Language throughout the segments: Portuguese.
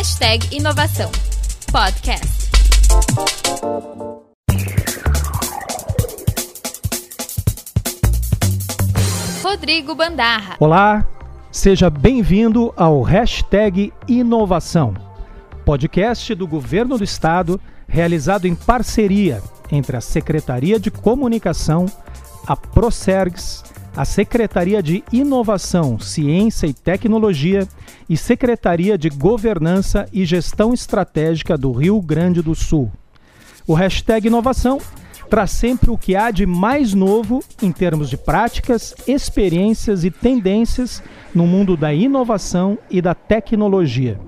Hashtag Inovação Podcast. Rodrigo Bandarra. Olá, seja bem-vindo ao Hashtag Inovação, podcast do Governo do Estado realizado em parceria entre a Secretaria de Comunicação, a Procergs, a Secretaria de Inovação, Ciência e Tecnologia e Secretaria de Governança e Gestão Estratégica do Rio Grande do Sul. O hashtag Inovação traz sempre o que há de mais novo em termos de práticas, experiências e tendências no mundo da inovação e da tecnologia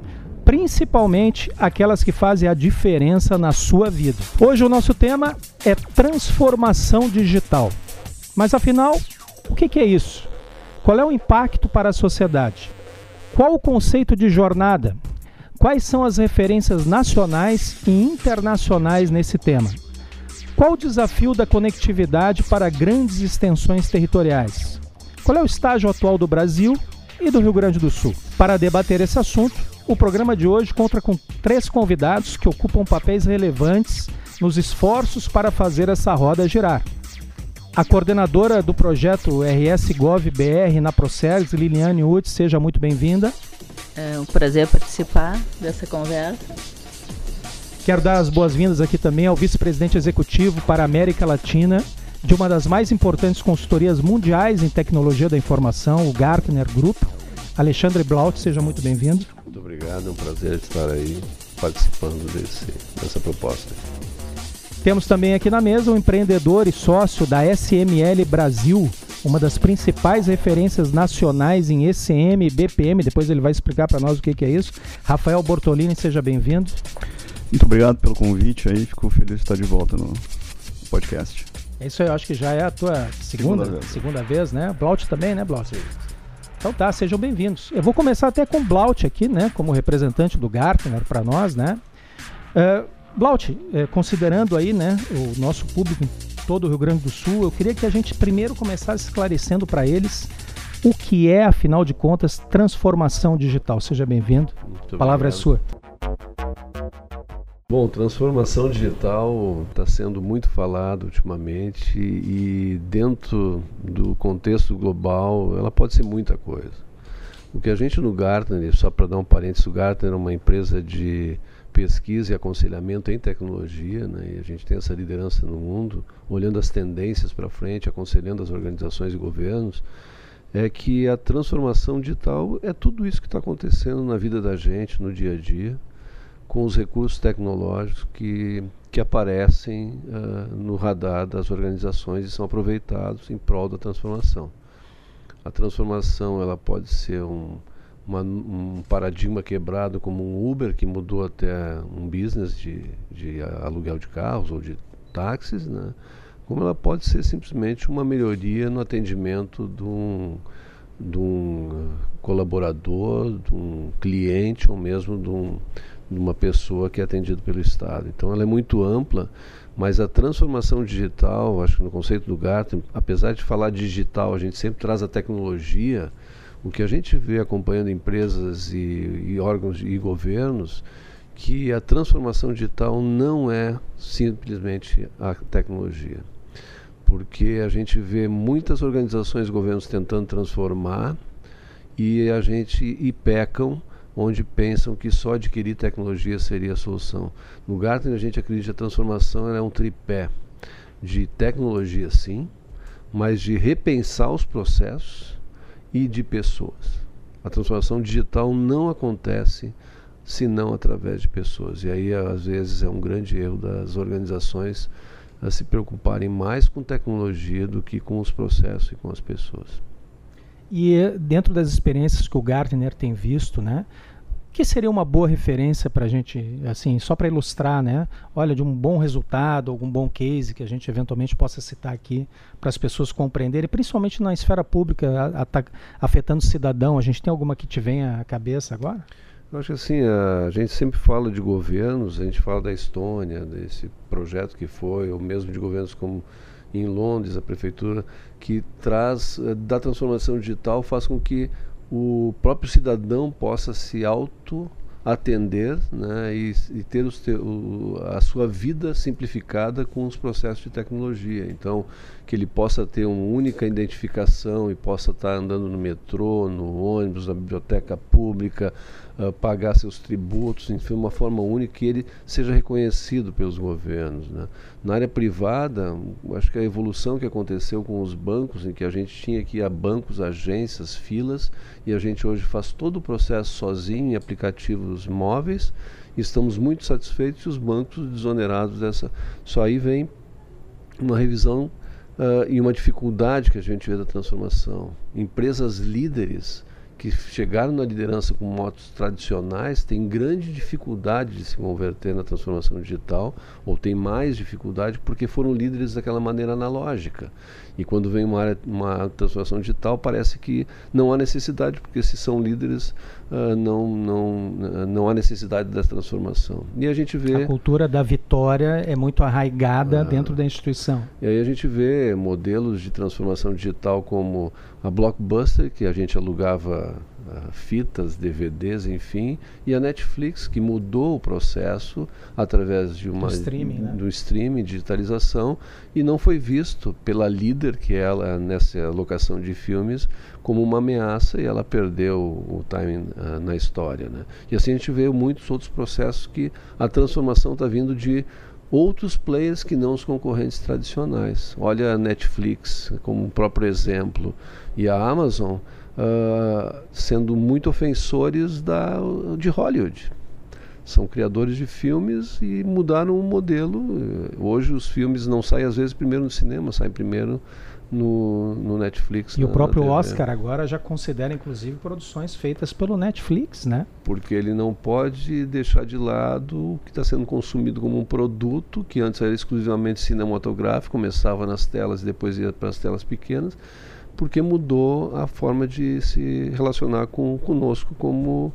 principalmente aquelas que fazem a diferença na sua vida. Hoje o nosso tema é transformação digital. Mas afinal, o que, é isso? Qual é o impacto para a sociedade? Qual o conceito de jornada? Quais são as referências nacionais e internacionais nesse tema? Qual o desafio da conectividade para grandes extensões territoriais? Qual é o estágio atual do Brasil e do Rio Grande do Sul? Para debater esse assunto, o programa de hoje conta com três convidados que ocupam papéis relevantes nos esforços para fazer essa roda girar. A coordenadora do projeto RS Gov BR na Procergs, Liliane Uth, seja muito bem-vinda. É um prazer participar dessa conversa. Quero dar as boas-vindas aqui também ao vice-presidente executivo para a América Latina de uma das mais importantes consultorias mundiais em tecnologia da informação, o Gartner Group. Alexandre Blaut, seja muito bem-vindo. Muito obrigado, é um prazer estar aí participando desse, dessa proposta. Temos também aqui na mesa o empreendedor e sócio da SML Brasil, uma das principais referências nacionais em ECM e BPM. Depois ele vai explicar para nós o que, que, é isso. Rafael Bortolini, seja bem-vindo. Muito obrigado pelo convite aí, fico feliz de estar de volta no podcast. É isso aí, eu acho que já é a tua segunda, segunda, vez. segunda vez, né? Blaut também, né, Blaut? Então tá, sejam bem-vindos. Eu vou começar até com Blaut aqui, né, como representante do Gartner para nós, né? Uh, Blaut, é, considerando aí né, o nosso público em todo o Rio Grande do Sul, eu queria que a gente primeiro começasse esclarecendo para eles o que é, afinal de contas, transformação digital. Seja bem-vindo. A palavra é obrigado. é sua. Bom, transformação digital está sendo muito falado ultimamente e dentro do contexto global ela pode ser muita coisa. O que a gente no Gartner, só para dar um parênteses, o Gartner é uma empresa de pesquisa e aconselhamento em tecnologia, né? e a gente tem essa liderança no mundo, olhando as tendências para frente, aconselhando as organizações e governos, é que a transformação digital é tudo isso que está acontecendo na vida da gente, no dia a dia, com os recursos tecnológicos que, que aparecem uh, no radar das organizações e são aproveitados em prol da transformação. A transformação ela pode ser um, uma, um paradigma quebrado como um Uber, que mudou até um business de, de aluguel de carros ou de táxis, né? como ela pode ser simplesmente uma melhoria no atendimento de um, de um colaborador, de um cliente ou mesmo de, um, de uma pessoa que é atendido pelo Estado. Então ela é muito ampla, mas a transformação digital, acho que no conceito do Gartner, apesar de falar digital, a gente sempre traz a tecnologia, o que a gente vê acompanhando empresas e, e órgãos e governos, que a transformação digital não é simplesmente a tecnologia. Porque a gente vê muitas organizações e governos tentando transformar e a gente e pecam onde pensam que só adquirir tecnologia seria a solução. No Gartner a gente acredita que a transformação é um tripé de tecnologia sim, mas de repensar os processos e de pessoas. A transformação digital não acontece senão através de pessoas. E aí, às vezes, é um grande erro das organizações a se preocuparem mais com tecnologia do que com os processos e com as pessoas. E eh, dentro das experiências que o Gartner tem visto, né, que seria uma boa referência para a gente, assim, só para ilustrar, né? Olha, de um bom resultado, algum bom case que a gente eventualmente possa citar aqui para as pessoas compreenderem, principalmente na esfera pública, a, a, afetando o cidadão. A gente tem alguma que te venha à cabeça agora? Eu acho que assim, a gente sempre fala de governos, a gente fala da Estônia, desse projeto que foi, ou mesmo de governos como em Londres, a prefeitura, que traz, eh, da transformação digital, faz com que o próprio cidadão possa se auto atender né, e, e ter os, o, a sua vida simplificada com os processos de tecnologia. Então, que ele possa ter uma única identificação e possa estar andando no metrô, no ônibus, na biblioteca pública, uh, pagar seus tributos, enfim, uma forma única que ele seja reconhecido pelos governos. Né? Na área privada, acho que a evolução que aconteceu com os bancos, em que a gente tinha que ir a bancos, agências, filas, e a gente hoje faz todo o processo sozinho em aplicativos móveis, estamos muito satisfeitos e os bancos desonerados dessa. Só aí vem uma revisão uh, e uma dificuldade que a gente vê da transformação. Empresas líderes que chegaram na liderança com motos tradicionais têm grande dificuldade de se converter na transformação digital, ou têm mais dificuldade porque foram líderes daquela maneira analógica. E quando vem uma, área, uma transformação digital, parece que não há necessidade, porque se são líderes, uh, não, não, não há necessidade dessa transformação. E a gente vê. A cultura da vitória é muito arraigada ah, dentro da instituição. E aí a gente vê modelos de transformação digital como a Blockbuster, que a gente alugava fitas, DVDs, enfim, e a Netflix, que mudou o processo através de uma do streaming, né? do streaming digitalização e não foi visto pela líder que ela nessa locação de filmes como uma ameaça e ela perdeu o timing uh, na história, né? E assim a gente vê muitos outros processos que a transformação está vindo de outros players que não os concorrentes tradicionais. Olha a Netflix como um próprio exemplo e a Amazon uh, sendo muito ofensores da, de Hollywood. São criadores de filmes e mudaram o modelo. Hoje os filmes não saem às vezes primeiro no cinema, saem primeiro no, no Netflix. E na, o próprio Oscar agora já considera inclusive produções feitas pelo Netflix, né? Porque ele não pode deixar de lado o que está sendo consumido como um produto que antes era exclusivamente cinematográfico, começava nas telas e depois ia para as telas pequenas porque mudou a forma de se relacionar com conosco como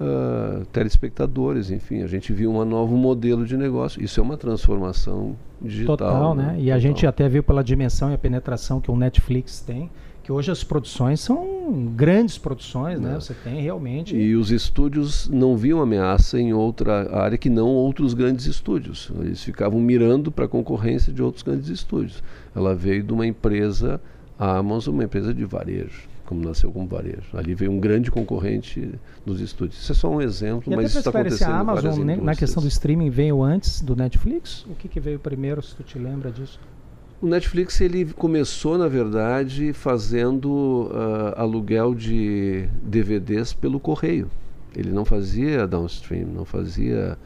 uh, telespectadores, enfim, a gente viu um novo modelo de negócio. Isso é uma transformação digital. Total, né? né? E a gente até viu pela dimensão e a penetração que o Netflix tem, que hoje as produções são grandes produções, né? É. Você tem realmente. E os estúdios não viam ameaça em outra área que não outros grandes estúdios. Eles ficavam mirando para a concorrência de outros grandes estúdios. Ela veio de uma empresa a Amazon é uma empresa de varejo, como nasceu como varejo. Ali veio um grande concorrente nos estúdios. Isso é só um exemplo, e mas isso está acontecendo a Amazon, né, na questão do streaming, veio antes do Netflix? O que, que veio primeiro, se tu te lembra disso? O Netflix ele começou, na verdade, fazendo uh, aluguel de DVDs pelo correio. Ele não fazia downstream, não fazia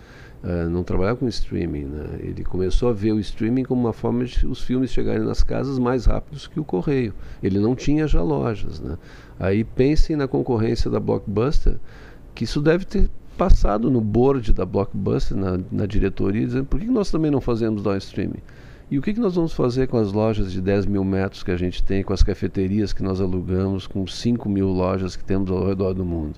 Uh, não trabalhava com streaming. Né? Ele começou a ver o streaming como uma forma de os filmes chegarem nas casas mais rápidos que o correio. Ele não tinha já lojas. Né? Aí pensem na concorrência da Blockbuster, que isso deve ter passado no board da Blockbuster, na, na diretoria, dizendo por que nós também não fazemos down streaming? E o que, que nós vamos fazer com as lojas de 10 mil metros que a gente tem, com as cafeterias que nós alugamos, com 5 mil lojas que temos ao redor do mundo?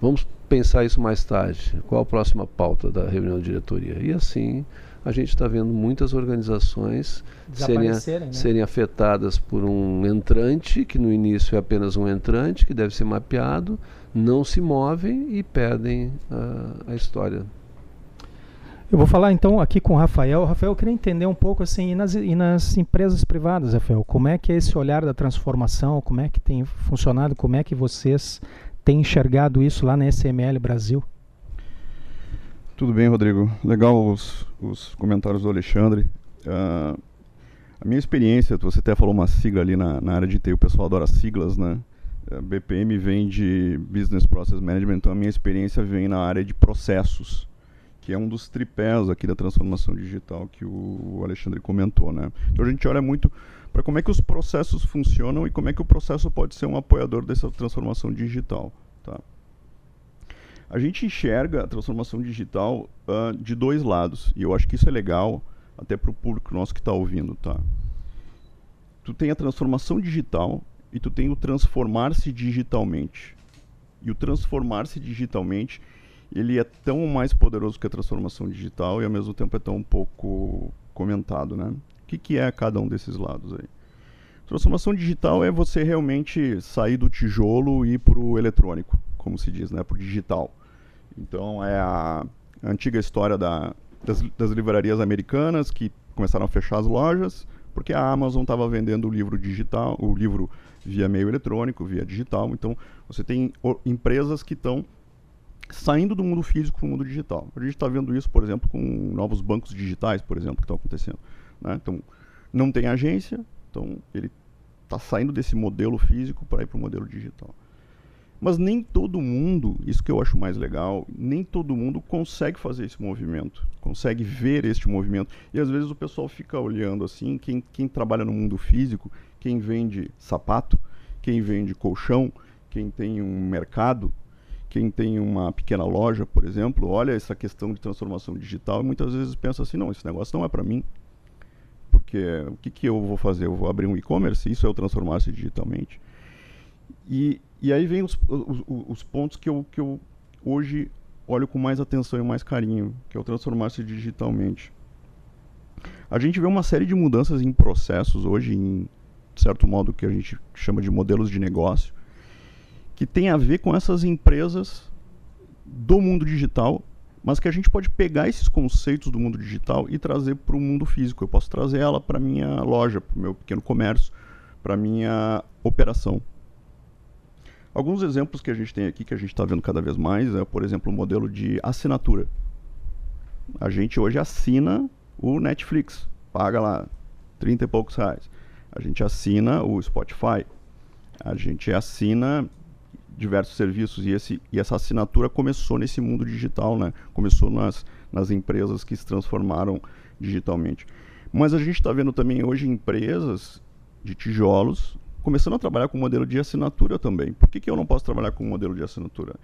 Vamos pensar isso mais tarde. Qual a próxima pauta da reunião de diretoria? E assim a gente está vendo muitas organizações serem, né? serem afetadas por um entrante, que no início é apenas um entrante, que deve ser mapeado, não se movem e perdem a, a história. Eu vou falar então aqui com o Rafael. Rafael, eu queria entender um pouco assim, e nas, e nas empresas privadas, Rafael, como é que é esse olhar da transformação, como é que tem funcionado, como é que vocês tem enxergado isso lá na SML Brasil? Tudo bem, Rodrigo. Legal os, os comentários do Alexandre. Uh, a minha experiência, você até falou uma sigla ali na, na área de TI, o pessoal adora siglas, né? É, BPM vem de Business Process Management, então a minha experiência vem na área de processos, que é um dos tripés aqui da transformação digital que o Alexandre comentou, né? Então a gente olha muito para como é que os processos funcionam e como é que o processo pode ser um apoiador dessa transformação digital. Tá? A gente enxerga a transformação digital uh, de dois lados, e eu acho que isso é legal até para o público nosso que está ouvindo. Tá? Tu tem a transformação digital e tu tem o transformar-se digitalmente. E o transformar-se digitalmente ele é tão mais poderoso que a transformação digital e ao mesmo tempo é tão pouco comentado, né? Que, que é cada um desses lados aí? Transformação digital é você realmente sair do tijolo e ir para o eletrônico, como se diz, né, para o digital. Então é a antiga história da, das, das livrarias americanas que começaram a fechar as lojas porque a Amazon estava vendendo o livro digital, o livro via meio eletrônico, via digital. Então você tem empresas que estão saindo do mundo físico para o mundo digital. A gente está vendo isso, por exemplo, com novos bancos digitais, por exemplo, que estão acontecendo. Né? Então não tem agência, então ele está saindo desse modelo físico para ir para o modelo digital. Mas nem todo mundo, isso que eu acho mais legal, nem todo mundo consegue fazer esse movimento, consegue ver este movimento. E às vezes o pessoal fica olhando assim, quem, quem trabalha no mundo físico, quem vende sapato, quem vende colchão, quem tem um mercado, quem tem uma pequena loja, por exemplo, olha essa questão de transformação digital e muitas vezes pensa assim, não, esse negócio não é para mim. Porque o que, que eu vou fazer? Eu vou abrir um e-commerce? Isso é o transformar-se digitalmente. E, e aí vem os, os, os, pontos que eu, que eu hoje olho com mais atenção e mais carinho, que é o transformar-se digitalmente. A gente vê uma série de mudanças em processos hoje, em certo modo que a gente chama de modelos de negócio, que tem a ver com essas empresas do mundo digital, mas que a gente pode pegar esses conceitos do mundo digital e trazer para o mundo físico. Eu posso trazer ela para minha loja, para o meu pequeno comércio, para minha operação. Alguns exemplos que a gente tem aqui, que a gente está vendo cada vez mais, é, por exemplo, o modelo de assinatura. A gente hoje assina o Netflix, paga lá 30 e poucos reais. A gente assina o Spotify. A gente assina diversos serviços e, esse, e essa assinatura começou nesse mundo digital, né? Começou nas, nas empresas que se transformaram digitalmente. Mas a gente está vendo também hoje empresas de tijolos começando a trabalhar com modelo de assinatura também. Por que, que eu não posso trabalhar com modelo de assinatura?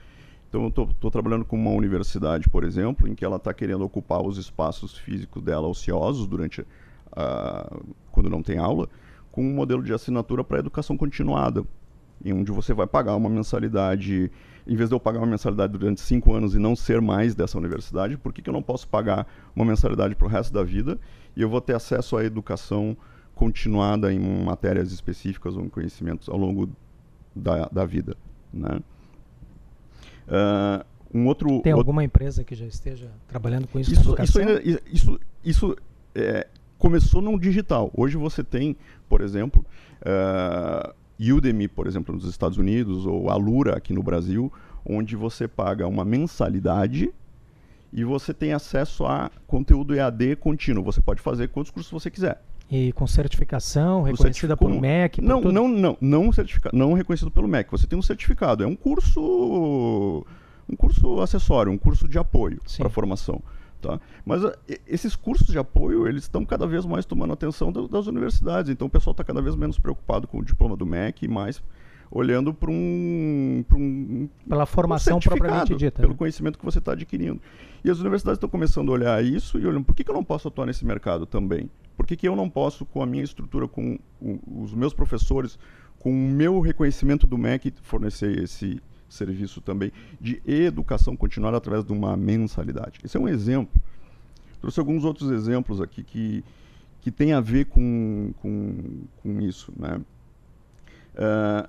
Então, eu estou trabalhando com uma universidade, por exemplo, em que ela está querendo ocupar os espaços físicos dela ociosos durante uh, quando não tem aula, com um modelo de assinatura para educação continuada, em onde você vai pagar uma mensalidade. Em vez de eu pagar uma mensalidade durante cinco anos e não ser mais dessa universidade, por que, que eu não posso pagar uma mensalidade para o resto da vida e eu vou ter acesso à educação continuada em matérias específicas ou em conhecimentos ao longo da, da vida. Né? Uh, um outro, Tem alguma outro... empresa que já esteja trabalhando com isso? Isso, isso, ainda, isso, isso é, começou no digital. Hoje você tem, por exemplo, uh, Udemy, por exemplo, nos Estados Unidos, ou Alura aqui no Brasil, onde você paga uma mensalidade e você tem acesso a conteúdo EAD contínuo. Você pode fazer quantos cursos você quiser. E com certificação reconhecida pelo MEC? Não, todo... não, não, não, certifica... não reconhecido pelo MEC. Você tem um certificado. É um curso, um curso acessório, um curso de apoio para a formação. Tá? Mas uh, esses cursos de apoio, eles estão cada vez mais tomando atenção das universidades. Então o pessoal está cada vez menos preocupado com o diploma do MEC e mais olhando para um, um, Pela formação um propriamente dita. Pelo né? conhecimento que você está adquirindo. E as universidades estão começando a olhar isso e olhando, por que, que eu não posso atuar nesse mercado também? Por que, que eu não posso, com a minha estrutura, com os meus professores, com o meu reconhecimento do MEC, fornecer esse serviço também de educação continuada através de uma mensalidade? Esse é um exemplo. Trouxe alguns outros exemplos aqui que, que tem a ver com, com, com isso. Né? Uh,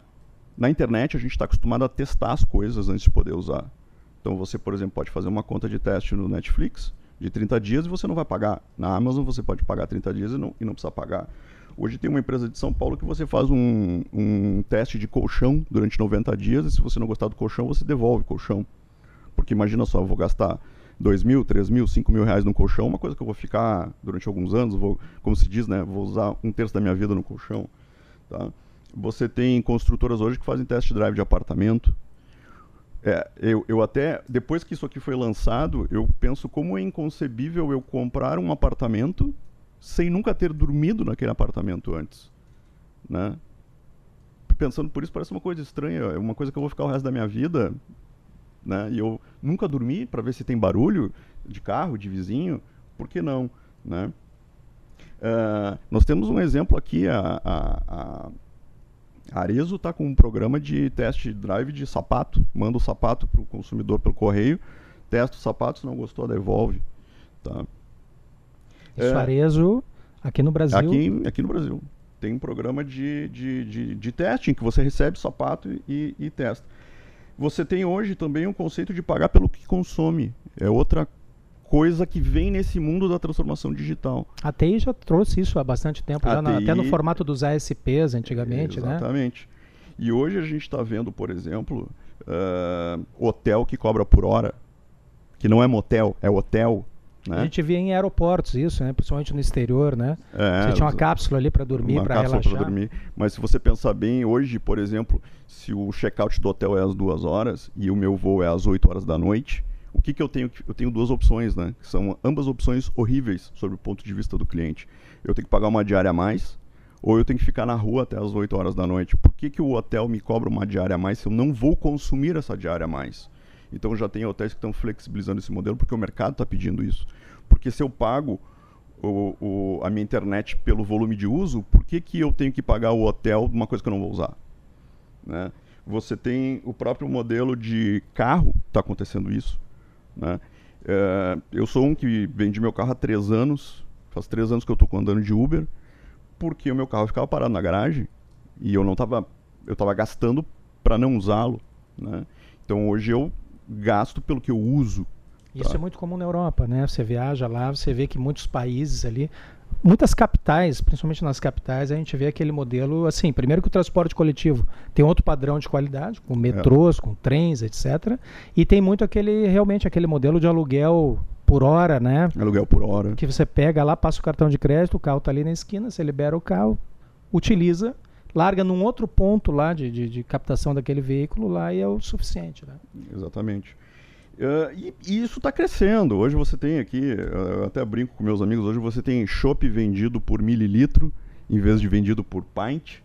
na internet, a gente está acostumado a testar as coisas antes de poder usar. Então, você, por exemplo, pode fazer uma conta de teste no Netflix de 30 dias e você não vai pagar. Na Amazon, você pode pagar 30 dias e não, e não precisa pagar. Hoje tem uma empresa de São Paulo que você faz um, um teste de colchão durante 90 dias e se você não gostar do colchão, você devolve o colchão. Porque imagina só, eu vou gastar 2 mil, 3 mil, 5 mil reais no colchão, uma coisa que eu vou ficar durante alguns anos, vou, como se diz, né, vou usar um terço da minha vida no colchão. Tá? Você tem construtoras hoje que fazem test drive de apartamento. É, eu, eu até, depois que isso aqui foi lançado, eu penso como é inconcebível eu comprar um apartamento sem nunca ter dormido naquele apartamento antes. Né? Pensando por isso, parece uma coisa estranha. É uma coisa que eu vou ficar o resto da minha vida. Né? E eu nunca dormi para ver se tem barulho de carro, de vizinho. Por que não? Né? Uh, nós temos um exemplo aqui, a, a, a Arezo está com um programa de teste drive de sapato. Manda o sapato para o consumidor pelo correio, testa o sapato, se não gostou, devolve. Tá? Isso, é, Arezo, aqui no Brasil? Aqui, aqui no Brasil. Tem um programa de, de, de, de teste em que você recebe sapato e, e testa. Você tem hoje também um conceito de pagar pelo que consome. É outra coisa que vem nesse mundo da transformação digital. A TI já trouxe isso há bastante tempo, já na, TI, até no formato dos ASPs antigamente, exatamente. né? Exatamente. E hoje a gente está vendo, por exemplo, uh, hotel que cobra por hora, que não é motel, é hotel. Né? A gente via em aeroportos isso, né? principalmente no exterior, né? É, você tinha uma cápsula ali para dormir, para relaxar. dormir. Mas se você pensar bem, hoje, por exemplo, se o check-out do hotel é às duas horas e o meu voo é às 8 horas da noite, o que, que eu tenho? Eu tenho duas opções, né? Que são ambas opções horríveis sobre o ponto de vista do cliente. Eu tenho que pagar uma diária a mais ou eu tenho que ficar na rua até as 8 horas da noite. Por que, que o hotel me cobra uma diária a mais se eu não vou consumir essa diária a mais? Então já tem hotéis que estão flexibilizando esse modelo porque o mercado está pedindo isso. Porque se eu pago o, o, a minha internet pelo volume de uso, por que, que eu tenho que pagar o hotel de uma coisa que eu não vou usar? Né? Você tem o próprio modelo de carro, está acontecendo isso. Né? É, eu sou um que vendi meu carro há três anos, faz três anos que eu estou andando de Uber, porque o meu carro ficava parado na garagem e eu não estava eu estava gastando para não usá-lo, né? Então hoje eu gasto pelo que eu uso. Isso tá? é muito comum na Europa, né? Você viaja lá, você vê que muitos países ali, muitas capitais, principalmente nas capitais, a gente vê aquele modelo assim, primeiro que o transporte coletivo tem outro padrão de qualidade, com metrôs, é. com trens, etc. E tem muito aquele realmente aquele modelo de aluguel por hora, né? Aluguel por hora. Que você pega lá, passa o cartão de crédito, o carro está ali na esquina, você libera o carro, utiliza, larga num outro ponto lá de, de, de captação daquele veículo lá e é o suficiente, né? Exatamente. Uh, e, e, isso está crescendo. Hoje você tem aqui, eu até brinco com meus amigos, hoje você tem chopp vendido por mililitro em vez de vendido por pint.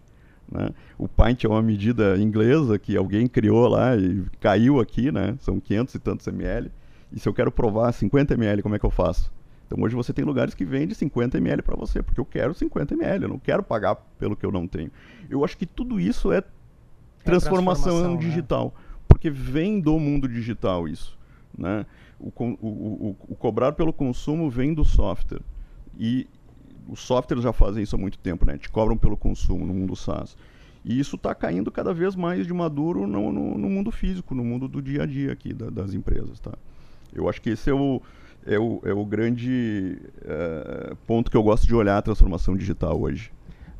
Né? O pint é uma medida inglesa que alguém criou lá e caiu aqui, né? são 500 e tantos ml. E se eu quero provar 50 ml, como é que eu faço? Então hoje você tem lugares que vendem 50 ml para você, porque eu quero 50 ml, eu não quero pagar pelo que eu não tenho. Eu acho que tudo isso é transformação, é transformação digital, né? porque vem do mundo digital isso. Né? O, o, o, o, cobrar pelo consumo vem do software. E os softwares já fazem isso há muito tempo, né? Te cobram pelo consumo no mundo SaaS. E isso está caindo cada vez mais de maduro no, no, no, mundo físico, no mundo do dia a dia aqui da, das empresas, tá? Eu acho que esse é o, é o, é o grande é, ponto que eu gosto de olhar a transformação digital hoje.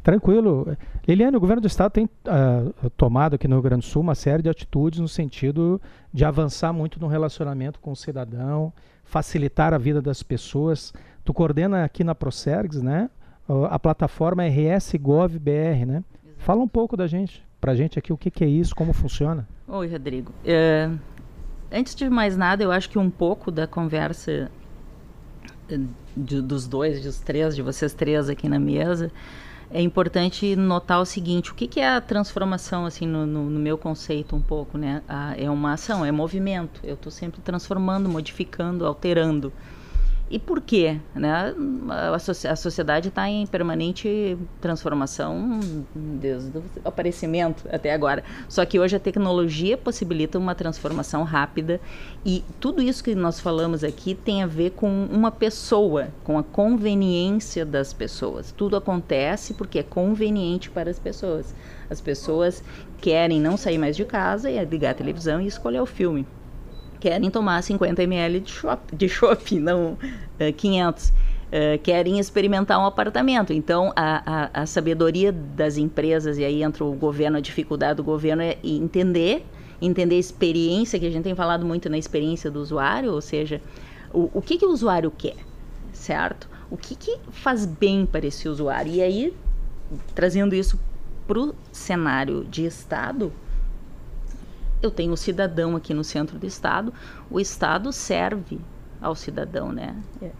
Tranquilo. Liliane, o governo do estado tem uh, tomado aqui no Rio Grande do Sul uma série de atitudes no sentido de avançar muito no relacionamento com o cidadão, facilitar a vida das pessoas. Tu coordena aqui na Procergs, né? a plataforma RS Gov BR, né? Fala um pouco da gente, pra gente aqui, o que, que é isso, como funciona. Oi, Rodrigo. É, antes de mais nada, eu acho que um pouco da conversa eh, de, dos dois, dos três, de vocês três aqui na mesa, é importante notar o seguinte: o que, que é a transformação, assim, no, no, no, meu conceito, um pouco, né? é uma ação, é movimento. Eu estou sempre transformando, modificando, alterando. E por quê? Né? A, a sociedade está em permanente transformação desde o aparecimento até agora. Só que hoje a tecnologia possibilita uma transformação rápida e tudo isso que nós falamos aqui tem a ver com uma pessoa, com a conveniência das pessoas. Tudo acontece porque é conveniente para as pessoas. As pessoas querem não sair mais de casa e ligar a televisão e escolher o filme querem tomar 50 ml de chopp, de chopp não uh, 500. Uh, querem experimentar um apartamento. Então, a, a, a, sabedoria das empresas, e aí entra o governo, a dificuldade do governo é entender, entender a experiência, que a gente tem falado muito na experiência do usuário, ou seja, o, o que, que o usuário quer, certo? O que, que faz bem para esse usuário? E aí, trazendo isso para o cenário de Estado, eu tenho o cidadão aqui no centro do estado, o estado serve ao cidadão, né? É,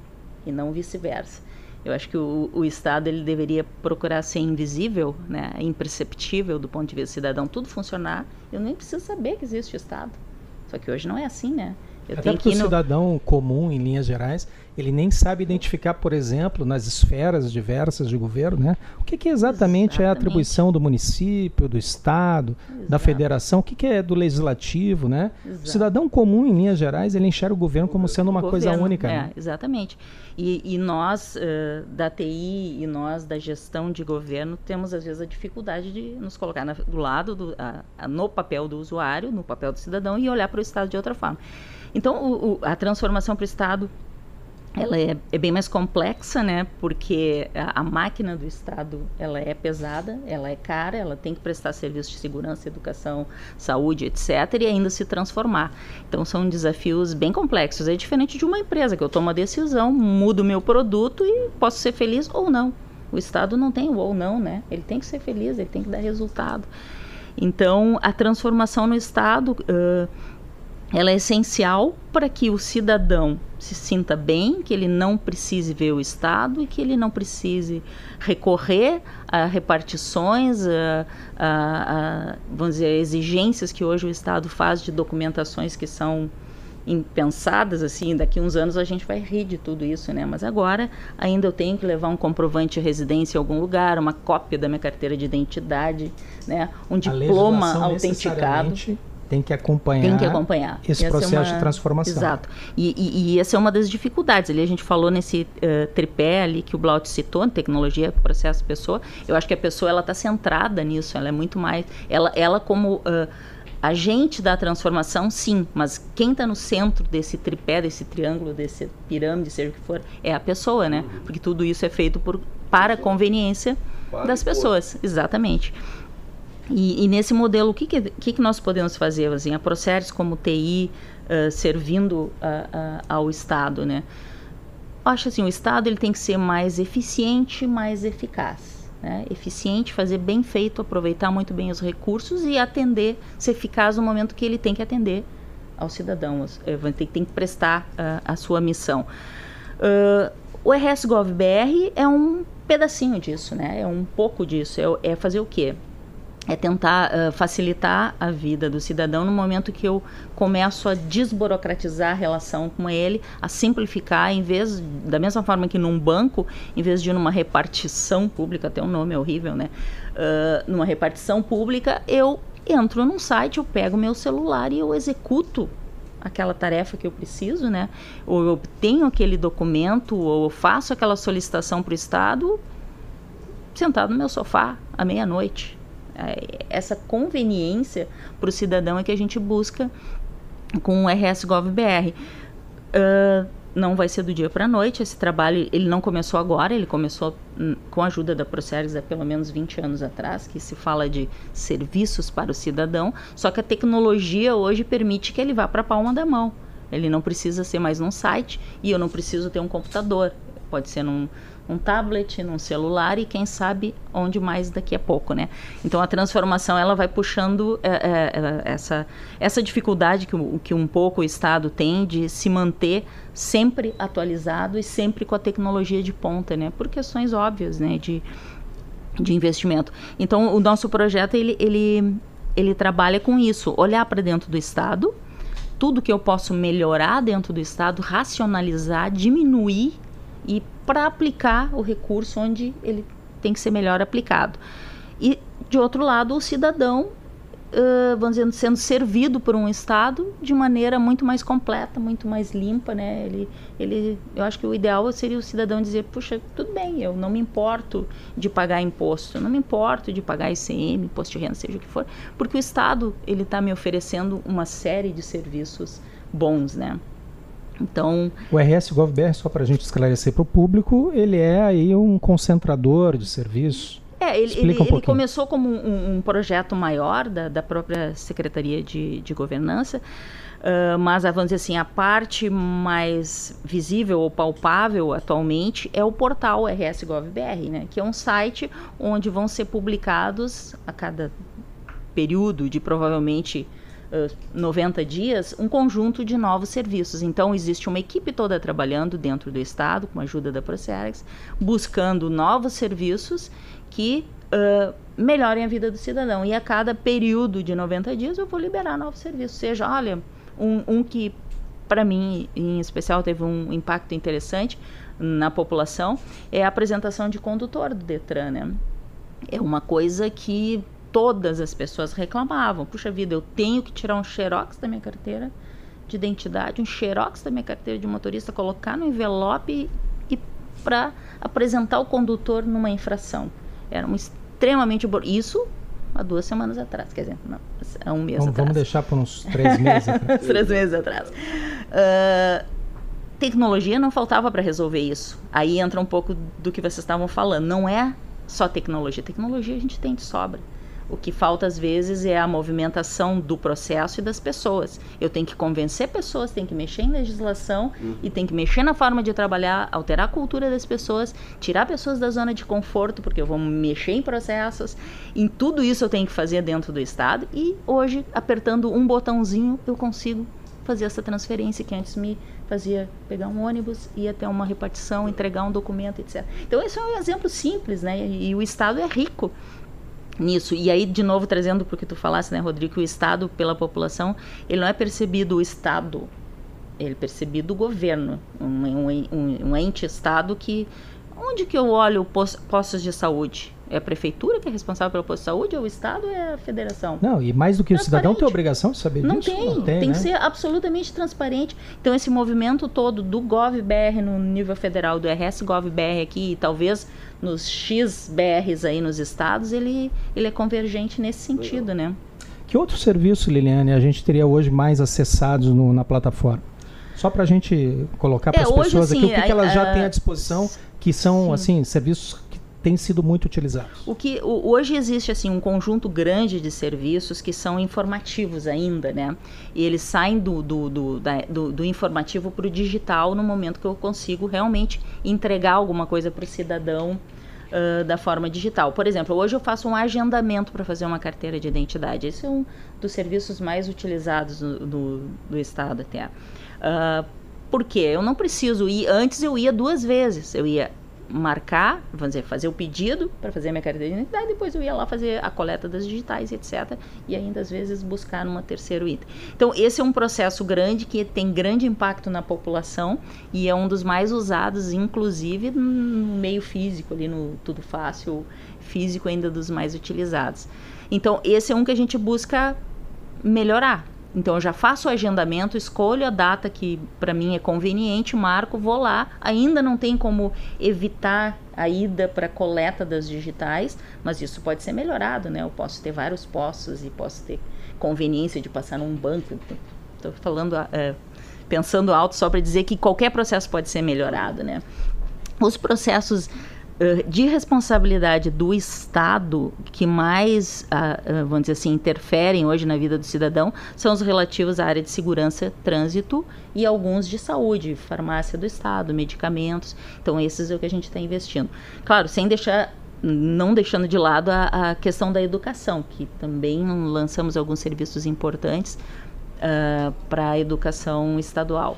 e não vice-versa. Eu acho que o, o, Estado ele deveria procurar ser invisível, né, imperceptível do ponto de vista do cidadão, tudo funcionar. Eu nem preciso saber que existe Estado. Só que hoje não é assim, né? Eu Até porque que o no... cidadão comum, em linhas gerais, ele nem sabe identificar, por exemplo, nas esferas diversas de governo, né? O que, que exatamente, é a Exatamente. atribuição do município, do Estado, da Exato. federação, o que, que é do legislativo, né? O Exato. cidadão comum, em linhas gerais, ele enxerga o governo como sendo uma coisa governo, única. É, né? exatamente. E, e nós eh, da TI e nós da gestão de governo temos às vezes a dificuldade de nos colocar na- do lado do, a- a- no papel do usuário, no papel do cidadão e olhar para o Estado de outra forma. Então o- o- a transformação para o Estado ela é, é bem mais complexa, né? Porque a, a máquina do Estado ela é pesada, ela é cara, ela tem que prestar serviço de segurança, educação, saúde, etc. E ainda se transformar. Então são desafios bem complexos. É diferente de uma empresa que eu tomo a decisão, mudo o meu produto e posso ser feliz ou não. O Estado não tem o ou não, né? Ele tem que ser feliz, ele tem que dar resultado. Então a transformação no Estado ãh, ela é essencial para que o cidadão se sinta bem, que ele não precise ver o Estado e que ele não precise recorrer a repartições, a, a- a, vamos dizer, exigências que hoje o Estado faz de documentações que são impensadas, assim, daqui uns anos a gente vai rir de tudo isso, né? Mas agora ainda eu tenho que levar um comprovante de residência em algum lugar, uma cópia da minha carteira de identidade, né? Um diploma autenticado. Tem que acompanhar. Tem que acompanhar. esse Essa é processo uma- de transformação. Exato. E, e- e essa é uma das dificuldades. Ali a gente falou nesse eh, tripé ali que o Blaut citou, tecnologia, processo, pessoa. Eu acho que a pessoa ela está centrada nisso. Ela é muito mais. Ela, ela como ah, agente da transformação, sim. Mas quem está no centro desse tripé, desse triângulo, desse pirâmide, seja o que for, é a pessoa, né? Porque tudo isso é feito por, para a conveniência Para das pessoas. Exatamente. E, e nesse modelo, o que, que, que nós podemos fazer? Assim, a Proceres como TI ah, servindo ah, ah, ao Estado, né? Acho assim, o Estado ele tem que ser mais eficiente, mais eficaz. Né? Eficiente, fazer bem feito, aproveitar muito bem os recursos e atender, ser eficaz no momento que ele tem que atender ao cidadão, as- eh, ter- tem que prestar a sua missão. Ah, o RSGovBR é um pedacinho disso, né? É um pouco disso. É, é fazer o quê? É tentar ah, facilitar a vida do cidadão no momento que eu começo a desburocratizar a relação com ele, a simplificar, em vez, da mesma forma que num banco, em vez de numa repartição pública, até o nome é horrível, né? Ah, numa repartição pública, eu entro num site, eu pego meu celular e eu executo aquela tarefa que eu preciso, né? Ou eu obtenho aquele documento, ou eu faço aquela solicitação para o Estado sentado no meu sofá à meia-noite. É, Essa conveniência para o cidadão é que a gente busca com o RSGovBR. Ah, não vai ser do dia para a noite, esse trabalho ele não começou agora, ele começou hum, com a ajuda da Proceres há pelo menos 20 anos atrás, que se fala de serviços para o cidadão, só que a tecnologia hoje permite que ele vá para a palma da mão. Ele não precisa ser mais num site e eu não preciso ter um computador. Pode ser num, num tablet, num celular e quem sabe onde mais daqui a pouco, né? Então a transformação ela vai puxando é, é, é, essa essa dificuldade que, que um pouco o Estado tem de se manter sempre atualizado e sempre com a tecnologia de ponta, né? Por questões óbvias, né? De, de investimento. Então o nosso projeto ele ele ele trabalha com isso, olhar para dentro do Estado, tudo que eu posso melhorar dentro do Estado, racionalizar, diminuir e para aplicar o recurso onde ele tem que ser melhor aplicado. E, de outro lado, o cidadão, ãh, vamos dizer, sendo servido por um Estado de maneira muito mais completa, muito mais limpa, né? Ele, ele, eu acho que o ideal seria o cidadão dizer, puxa, tudo bem, eu não me importo de pagar imposto, eu não me importo de pagar ICM, imposto de renda, seja o que for, porque o Estado, ele está me oferecendo uma série de serviços bons, né? Então, O RS GovBR, só para a gente esclarecer para o público, ele é aí um concentrador de serviços. É, ele, ele, um ele começou como um, um projeto maior da, da própria Secretaria de, de Governança, ah, mas, vamos dizer assim, a parte mais visível ou palpável atualmente é o portal RS-GovBR, né, que é um site onde vão ser publicados a cada período de provavelmente 90 dias um conjunto de novos serviços. Então, existe uma equipe toda trabalhando dentro do Estado, com a ajuda da Procerex, buscando novos serviços que ah, melhorem a vida do cidadão. E a cada período de 90 dias eu vou liberar novos serviços. Seja, olha, um, um que para mim, em especial, teve um impacto interessante na população, é a apresentação de condutor do Detran, né? É uma coisa que todas as pessoas reclamavam. Puxa vida, eu tenho que tirar um xerox da minha carteira de identidade, um xerox da minha carteira de motorista, colocar no envelope e para apresentar o condutor numa infração. Era um extremamente isso há duas semanas atrás, quer dizer, não, há um mês vamos, atrás. Vamos deixar por uns três meses. três meses atrás. Uh, tecnologia não faltava para resolver isso. Aí entra um pouco do que vocês estavam falando. Não é só tecnologia. Tecnologia a gente tem de sobra. O que falta às vezes é a movimentação do processo e das pessoas. Eu tenho que convencer pessoas, tenho que mexer em legislação uhum. e tenho que mexer na forma de trabalhar, alterar a cultura das pessoas, tirar pessoas da zona de conforto, porque eu vou mexer em processos. Em tudo isso eu tenho que fazer dentro do Estado e hoje, apertando um botãozinho, eu consigo fazer essa transferência que antes me fazia pegar um ônibus, ir até uma repartição, entregar um documento, etc. Então, esse é um exemplo simples, né? E o Estado é rico nisso. E aí, de novo, trazendo para o que tu falasse, né, Rodrigo, o Estado, pela população, ele não é percebido o Estado, ele é percebido o governo, um, um, um ente Estado que... Onde que eu olho postos de saúde? É a prefeitura que é responsável pelo posto de saúde ou o Estado é a federação? Não, e mais do que o cidadão tem obrigação de saber não disso? Tem, não tem, tem né? que ser absolutamente transparente. Então, esse movimento todo do GovBR no nível federal, do RS GovBR aqui, e talvez nos XBRs aí nos estados, ele, ele é convergente nesse sentido, né? Que outro serviço, Liliane, a gente teria hoje mais acessados no, na plataforma? Só para a gente colocar para as é, pessoas assim, aqui o que, que elas já têm à disposição, que são sim. assim serviços têm sido muito utilizados. O que o, hoje existe assim um conjunto grande de serviços que são informativos ainda, né? E eles saem do, do, do, da, do, do informativo para o digital no momento que eu consigo realmente entregar alguma coisa para o cidadão uh, da forma digital. Por exemplo, hoje eu faço um agendamento para fazer uma carteira de identidade. Esse é um dos serviços mais utilizados no, do estado até. Uh, por quê? Eu não preciso ir. Antes eu ia duas vezes. Eu ia marcar, vamos dizer, fazer o pedido para fazer a minha carteira de identidade, depois eu ia lá fazer a coleta das digitais, etc. E ainda às vezes buscar numa terceiro item. Então, esse é um processo grande que tem grande impacto na população e é um dos mais usados, inclusive no meio físico, ali no Tudo Fácil, físico ainda dos mais utilizados. Então, esse é um que a gente busca melhorar. Então eu já faço o agendamento, escolho a data que para mim é conveniente, marco, vou lá. Ainda não tem como evitar a ida para coleta das digitais, mas isso pode ser melhorado, né? Eu posso ter vários postos e posso ter conveniência de passar num banco. Estou falando, é, pensando alto só para dizer que qualquer processo pode ser melhorado, né? Os processos de responsabilidade do Estado que mais, uh, vamos dizer assim, interferem hoje na vida do cidadão são os relativos à área de segurança, trânsito e alguns de saúde, farmácia do Estado, medicamentos. Então, esses é o que a gente está investindo. Claro, sem deixar não deixando de lado a, a, questão da educação, que também lançamos alguns serviços importantes uh, para a educação estadual.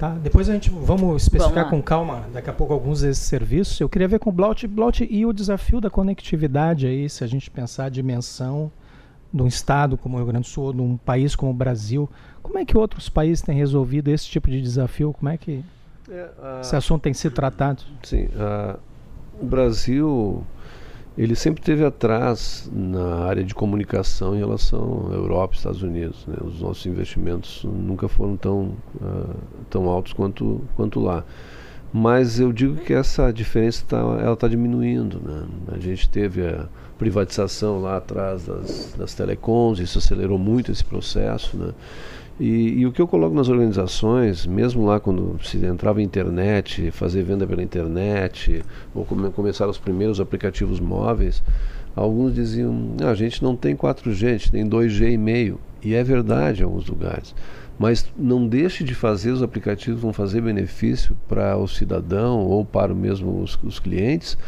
Tá? Depois a gente vamos especificar vamos com calma daqui a pouco alguns desses serviços. Eu queria ver com o Blaut, Blaut e o desafio da conectividade aí, se a gente pensar a dimensão de um estado como o Rio Grande do Sul, de um país como o Brasil, como é que outros países têm resolvido esse tipo de desafio? Como é que é, esse assunto tem sido tratado? Sim, o Brasil ele sempre teve atrás na área de comunicação em relação à Europa e Estados Unidos. Né? Os nossos investimentos nunca foram tão, uh, tão altos quanto, quanto lá. Mas eu digo que essa diferença tá, está diminuindo. Né? A gente teve a privatização lá atrás das, das telecoms, isso acelerou muito esse processo. Né? E, e, o que eu coloco nas organizações, mesmo lá quando se entrava internet, fazer venda pela internet, ou come, começaram os primeiros aplicativos móveis, alguns diziam: ah, a gente não tem 4G, a gente tem 2G e meio. E é verdade em alguns lugares. Mas não deixe de fazer, os aplicativos vão fazer benefício para o cidadão ou para mesmo os, os clientes,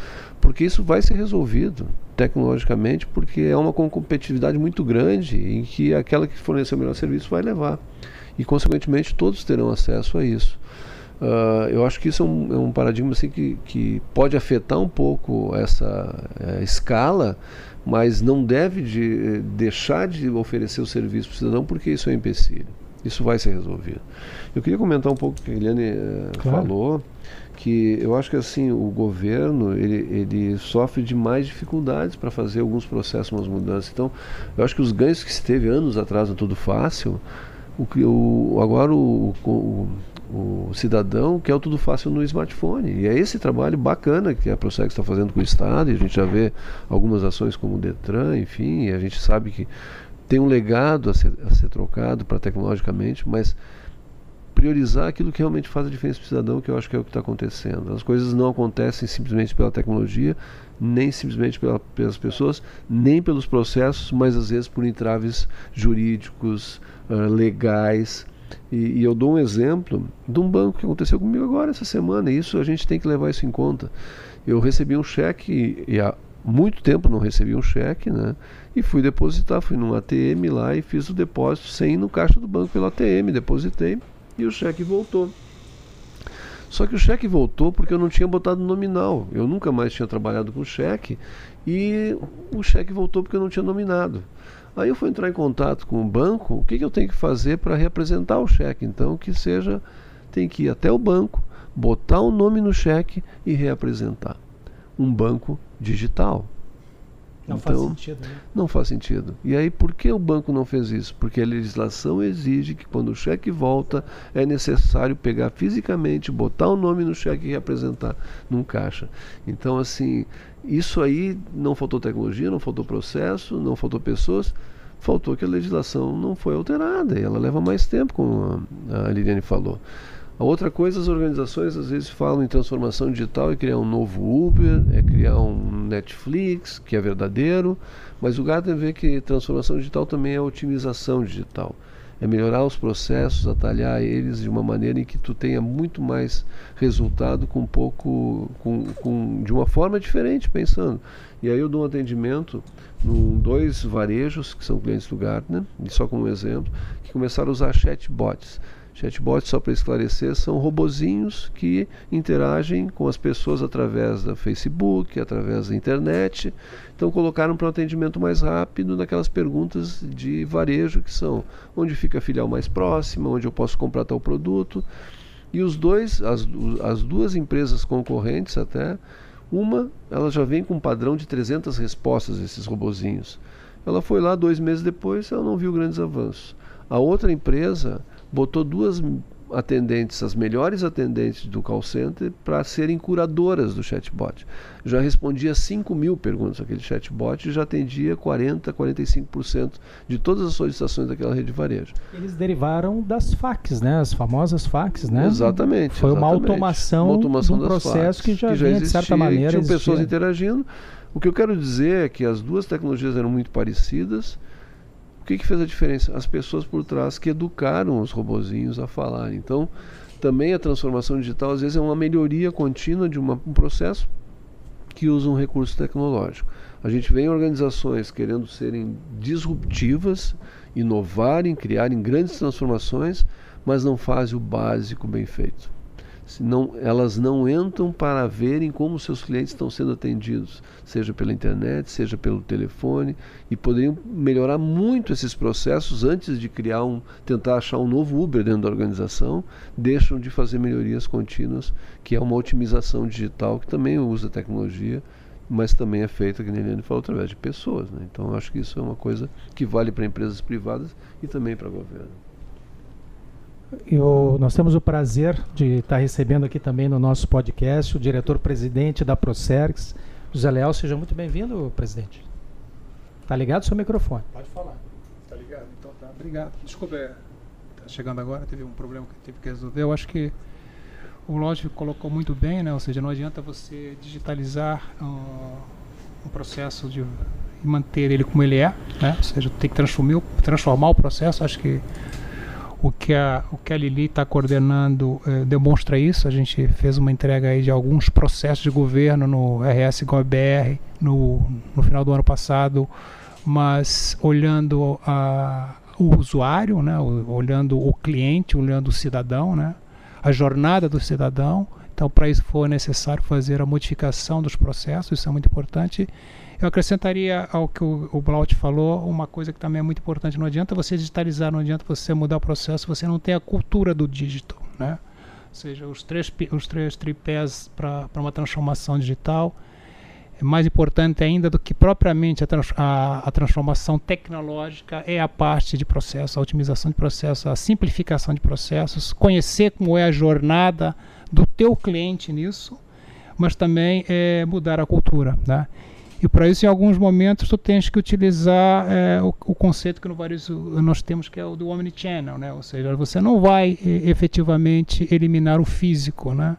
porque isso vai ser resolvido tecnologicamente, porque é uma competitividade muito grande em que aquela que fornecer o melhor serviço vai levar. E, consequentemente, todos terão acesso a isso. Uh, eu acho que isso é um, é um paradigma assim, que, que pode afetar um pouco essa é, escala, mas não deve de, deixar de oferecer o serviço para o cidadão, porque isso é um empecilho. Isso vai ser resolvido. Eu queria comentar um pouco o que a Eliane eh, Claro. falou, que eu acho que assim o governo ele, ele sofre de mais dificuldades para fazer alguns processos, umas mudanças. Então, eu acho que os ganhos que se teve anos atrás no Tudo Fácil, o, que o, agora o, o, o cidadão quer o Tudo Fácil no smartphone. E é esse trabalho bacana que a Prosex está fazendo com o Estado, e a gente já vê algumas ações como o Detran, enfim, e a gente sabe que tem um legado a ser, a ser trocado para tecnologicamente, mas priorizar aquilo que realmente faz a diferença para o cidadão, que eu acho que é o que está acontecendo. As coisas não acontecem simplesmente pela tecnologia, nem simplesmente pela, pelas pessoas, nem pelos processos, mas às vezes por entraves jurídicos, ah, legais. E, e eu dou um exemplo de um banco que aconteceu comigo agora essa semana, e isso a gente tem que levar isso em conta. Eu recebi um cheque, e há muito tempo não recebi um cheque, né? E fui depositar, fui num ATM lá e fiz o depósito sem ir no caixa do banco pelo ATM, depositei e o cheque voltou. Só que o cheque voltou porque eu não tinha botado nominal. Eu nunca mais tinha trabalhado com cheque e o cheque voltou porque eu não tinha nominado. Aí eu fui entrar em contato com o banco, o que, que eu tenho que fazer para reapresentar o cheque? Então, que seja, tem que ir até o banco, botar o nome no cheque e reapresentar. Um banco digital. Não faz Então, sentido, né? Não faz sentido. E aí, por que o banco não fez isso? Porque a legislação exige que quando o cheque volta, é necessário pegar fisicamente, botar o nome no cheque e reapresentar num caixa. Então, assim, isso aí não faltou tecnologia, não faltou processo, não faltou pessoas, faltou que a legislação não foi alterada. E ela leva mais tempo, como a, a Liliane falou. A outra coisa, as organizações às vezes falam em transformação digital e criar um novo Uber, é criar um Netflix, que é verdadeiro, mas o Gartner vê que transformação digital também é otimização digital. É melhorar os processos, atalhar eles de uma maneira em que tu tenha muito mais resultado com um pouco, com, com, de uma forma diferente, pensando. E aí eu dou um atendimento em dois varejos que são clientes do Gartner, só como exemplo, que começaram a usar chatbots. Chatbots, só para esclarecer, são robozinhos que interagem com as pessoas através da Facebook, através da internet. Então colocaram para um atendimento mais rápido naquelas perguntas de varejo que são onde fica a filial mais próxima, onde eu posso comprar tal produto. E os dois, as, as duas empresas concorrentes até, uma, ela já vem com um padrão de 300 respostas, esses robozinhos. Ela foi lá dois meses depois, ela não viu grandes avanços. A outra empresa botou duas atendentes, as melhores atendentes do call center, para serem curadoras do chatbot. Já respondia 5 mil perguntas aquele chatbot e já atendia 40%, 45% de todas as solicitações daquela rede de varejo. Eles derivaram das fax, né? As famosas fax, né? Exatamente. Foi uma exatamente. automação, Uma automação de um das processo fax, que já, que já vinha, de certa existia, maneira. Tinham pessoas existia. interagindo. O que eu quero dizer é que as duas tecnologias eram muito parecidas. O que, que fez a diferença? As pessoas por trás que educaram os robozinhos a falar. Então, também a transformação digital às vezes é uma melhoria contínua de uma, um processo que usa um recurso tecnológico. A gente vê em organizações querendo serem disruptivas, inovarem, criarem grandes transformações, mas não fazem o básico bem feito. Senão, elas não entram para verem como seus clientes estão sendo atendidos, seja pela internet, seja pelo telefone, e poderiam melhorar muito esses processos antes de criar um, tentar achar um novo Uber dentro da organização, deixam de fazer melhorias contínuas, que é uma otimização digital que também usa tecnologia, mas também é feita, que a Eliane falou, através de pessoas. Né? Então, acho que isso é uma coisa que vale para empresas privadas e também para governo. Eu, nós temos o prazer de estar recebendo aqui também no nosso podcast o diretor-presidente da Procerx, José Leal. Seja muito bem-vindo, presidente. Tá ligado o seu microfone? Pode falar. Tá ligado? Então tá. Obrigado. Desculpa, é, tá chegando agora, teve um problema que teve que resolver. Eu acho que o Lógico colocou muito bem, né? Ou seja, não adianta você digitalizar uh, um processo de manter ele como ele é, né? Ou seja, tem que transformar o processo. Acho que o que a, o que a Lili está coordenando eh, demonstra isso. A gente fez uma entrega aí de alguns processos de governo no RS GOBR no, no final do ano passado, mas olhando a, o usuário, né, olhando o cliente, olhando o cidadão, né, a jornada do cidadão. Então, para isso for necessário fazer a modificação dos processos, isso é muito importante. Eu acrescentaria ao que o, o Blaut falou uma coisa que também é muito importante. Não adianta você digitalizar, não adianta você mudar o processo, você não tem a cultura do digital, né? Ou seja, os três, os três tripés para uma transformação digital é mais importante ainda do que propriamente a, trans, a, a, transformação tecnológica é a parte de processo, a otimização de processo, a simplificação de processos, conhecer como é a jornada do teu cliente nisso, mas também é, mudar a cultura, né? E para isso, em alguns momentos, tu tens que utilizar é, o, o, conceito que no varejo nós temos, que é o do omnichannel, né? Ou seja, você não vai efetivamente eliminar o físico, né?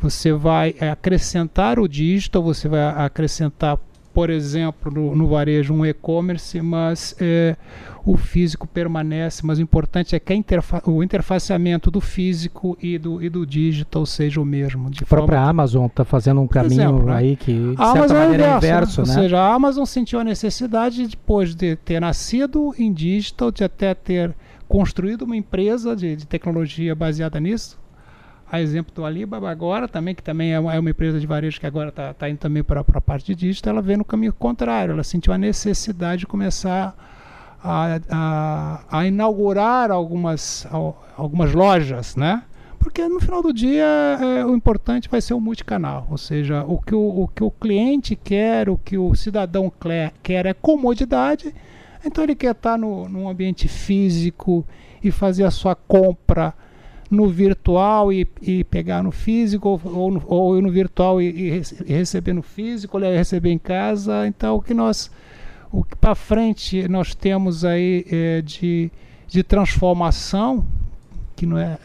Você vai é, acrescentar o digital, você vai acrescentar, por exemplo, no, no varejo um e-commerce, mas é, o físico permanece. Mas o importante é que interfa o interfaceamento do físico e do, e do digital seja o mesmo. a própria que... Amazon está fazendo um caminho exemplo, né? aí que, de a certa maneira, é inverso. É inverso né? Ou seja, a Amazon sentiu a necessidade, depois de ter nascido em digital, de até ter construído uma empresa de, de tecnologia baseada nisso, a exemplo do Alibaba agora também, que também é uma, é empresa de varejo que agora está tá indo também para a parte de digital, ela vê no caminho contrário, ela sentiu a necessidade de começar a, a, a inaugurar algumas, algumas lojas, né? Porque no final do dia é, o importante vai ser o multicanal, ou seja, o que o, o que o cliente quer, o que o cidadão quer é comodidade, então ele quer estar no, num ambiente físico e fazer a sua compra no virtual e, e pegar no físico, ou, ou, ou no virtual e, e, e, receber no físico, ou receber em casa. Então, o que nós, o que para frente nós temos aí é, de, de transformação, que não é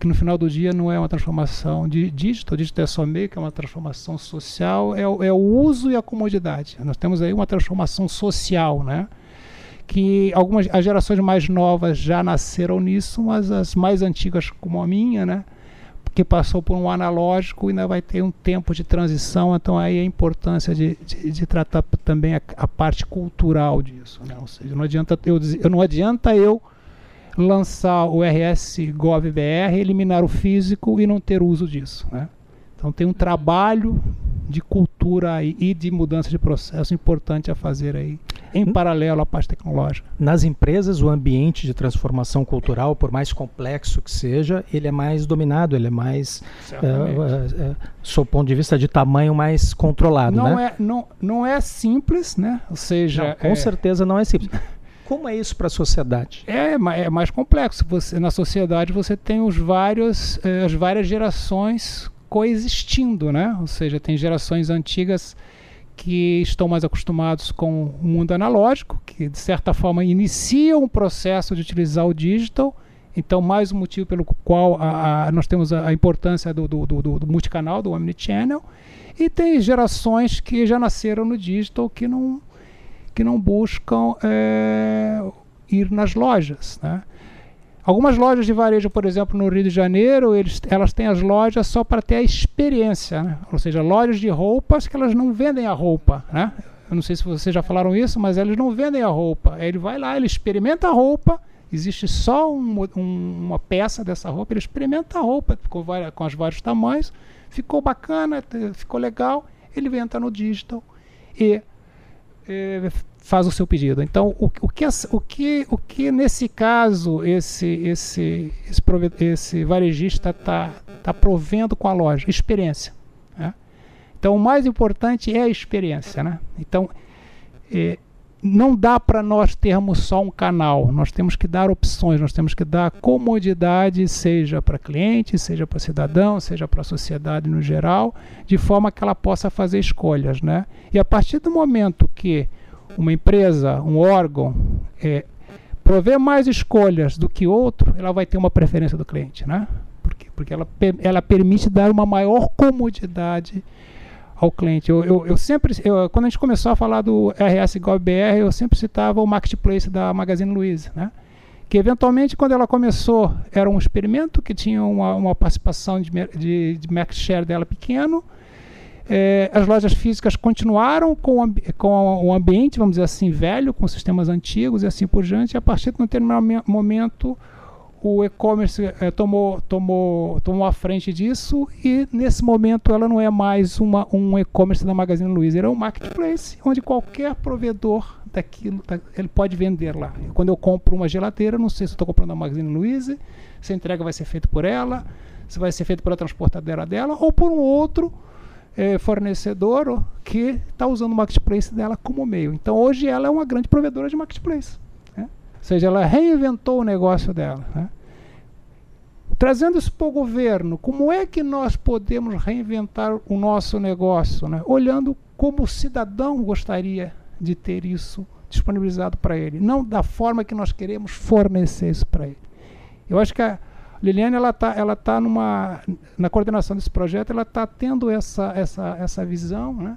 que no final do dia não é uma transformação de dígito, dígito é só meio, que é uma transformação social, é, é o uso e a comodidade. Nós temos aí uma transformação social, né? Que algumas as gerações mais novas já nasceram nisso, mas as mais antigas como a minha, né, que passou por um analógico ainda vai ter um tempo de transição, então aí a importância de, de, de tratar também a, a, parte cultural disso, né? Ou seja, não adianta eu, eu não adianta eu lançar o RS Gov BR, eliminar o físico e não ter uso disso, né? Então tem um trabalho de cultura e de mudança de processo importante a fazer aí em paralelo à parte tecnológica. Nas empresas, o ambiente de transformação cultural, por mais complexo que seja, ele é mais dominado, ele é mais, é, é, sob ponto de vista de tamanho, mais controlado. Não, né? é, não, não é simples, né? Ou seja, não, com é certeza não é simples. Como é isso para a sociedade? É, é mais complexo. Você, na sociedade você tem os vários, as várias gerações coexistindo, né? Ou seja, tem gerações antigas que estão mais acostumados com o mundo analógico, que de certa forma iniciam o processo de utilizar o digital. Então, mais um motivo pelo qual a, a, nós temos a, a importância do, do, do, do, multicanal, do omnichannel. E tem gerações que já nasceram no digital que não, que não buscam é, ir nas lojas. Né? Algumas lojas de varejo, por exemplo, no Rio de Janeiro, eles, elas têm as lojas só para ter a experiência, né? ou seja, lojas de roupas que elas não vendem a roupa. Né? Eu não sei se vocês já falaram isso, mas eles não vendem a roupa. Ele vai lá, ele experimenta a roupa, existe só um, um, uma peça dessa roupa, ele experimenta a roupa com, com os vários tamanhos, ficou bacana, ficou legal, ele entra no digital e, e faz o seu pedido. Então, o, o, que, o, que, o que nesse caso esse, esse, esse, esse varejista está tá provendo com a loja? Experiência. Né? Então, o mais importante é a experiência. Né? Então, é, não dá para nós termos só um canal, nós temos que dar opções, nós temos que dar comodidade, seja para cliente, seja para cidadão, seja para a sociedade no geral, de forma que ela possa fazer escolhas. Né? E a partir do momento que uma empresa, um órgão, é, prover mais escolhas do que outro, ela vai ter uma preferência do cliente, né? Porque, porque ela, ela permite dar uma maior comodidade ao cliente. Eu, eu, eu sempre, eu, quando a gente começou a falar do RS GovBR, eu sempre citava o marketplace da Magazine Luiza, né? Que eventualmente, quando ela começou, era um experimento que tinha uma, uma participação de, de, de market share dela pequeno, é, as lojas físicas continuaram com, com o ambiente, vamos dizer assim, velho, com sistemas antigos e assim por diante. E a partir de um determinado momento, o e-commerce é, tomou, tomou, tomou a frente disso e nesse momento ela não é mais uma, um e-commerce da Magazine Luiza, era um marketplace onde qualquer provedor daquilo tá, ele pode vender lá. Quando eu compro uma geladeira, não sei se estou comprando da Magazine Luiza, se a entrega vai ser feita por ela, se vai ser feita pela transportadora dela ou por um outro é, fornecedor que está usando o marketplace dela como meio. Então hoje ela é uma grande provedora de marketplace. Né? Ou seja, ela reinventou o negócio dela. Né? Trazendo isso para o governo, como é que nós podemos reinventar o nosso negócio? Né? Olhando como o cidadão gostaria de ter isso disponibilizado para ele, não da forma que nós queremos fornecer isso para ele. Eu acho que a, Liliane ela está ela tá numa na coordenação desse projeto ela está tendo essa essa essa visão né?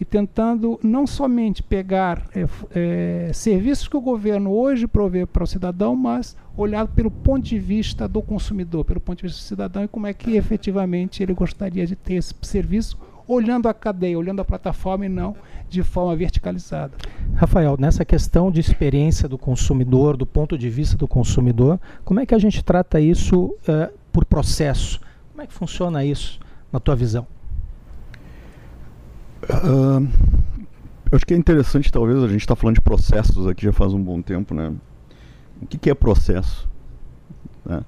e tentando não somente pegar é, é, serviços que o governo hoje provê para o cidadão mas olhar pelo ponto de vista do consumidor pelo ponto de vista do cidadão e como é que efetivamente ele gostaria de ter esse serviço olhando a cadeia olhando a plataforma e não de forma verticalizada. Rafael, nessa questão de experiência do consumidor, do ponto de vista do consumidor, como é que a gente trata isso uh, por processo? Como é que funciona isso na tua visão? Uh, eu acho que é interessante, talvez, a gente está falando de processos aqui já faz um bom tempo, né? O que, que é processo? Né?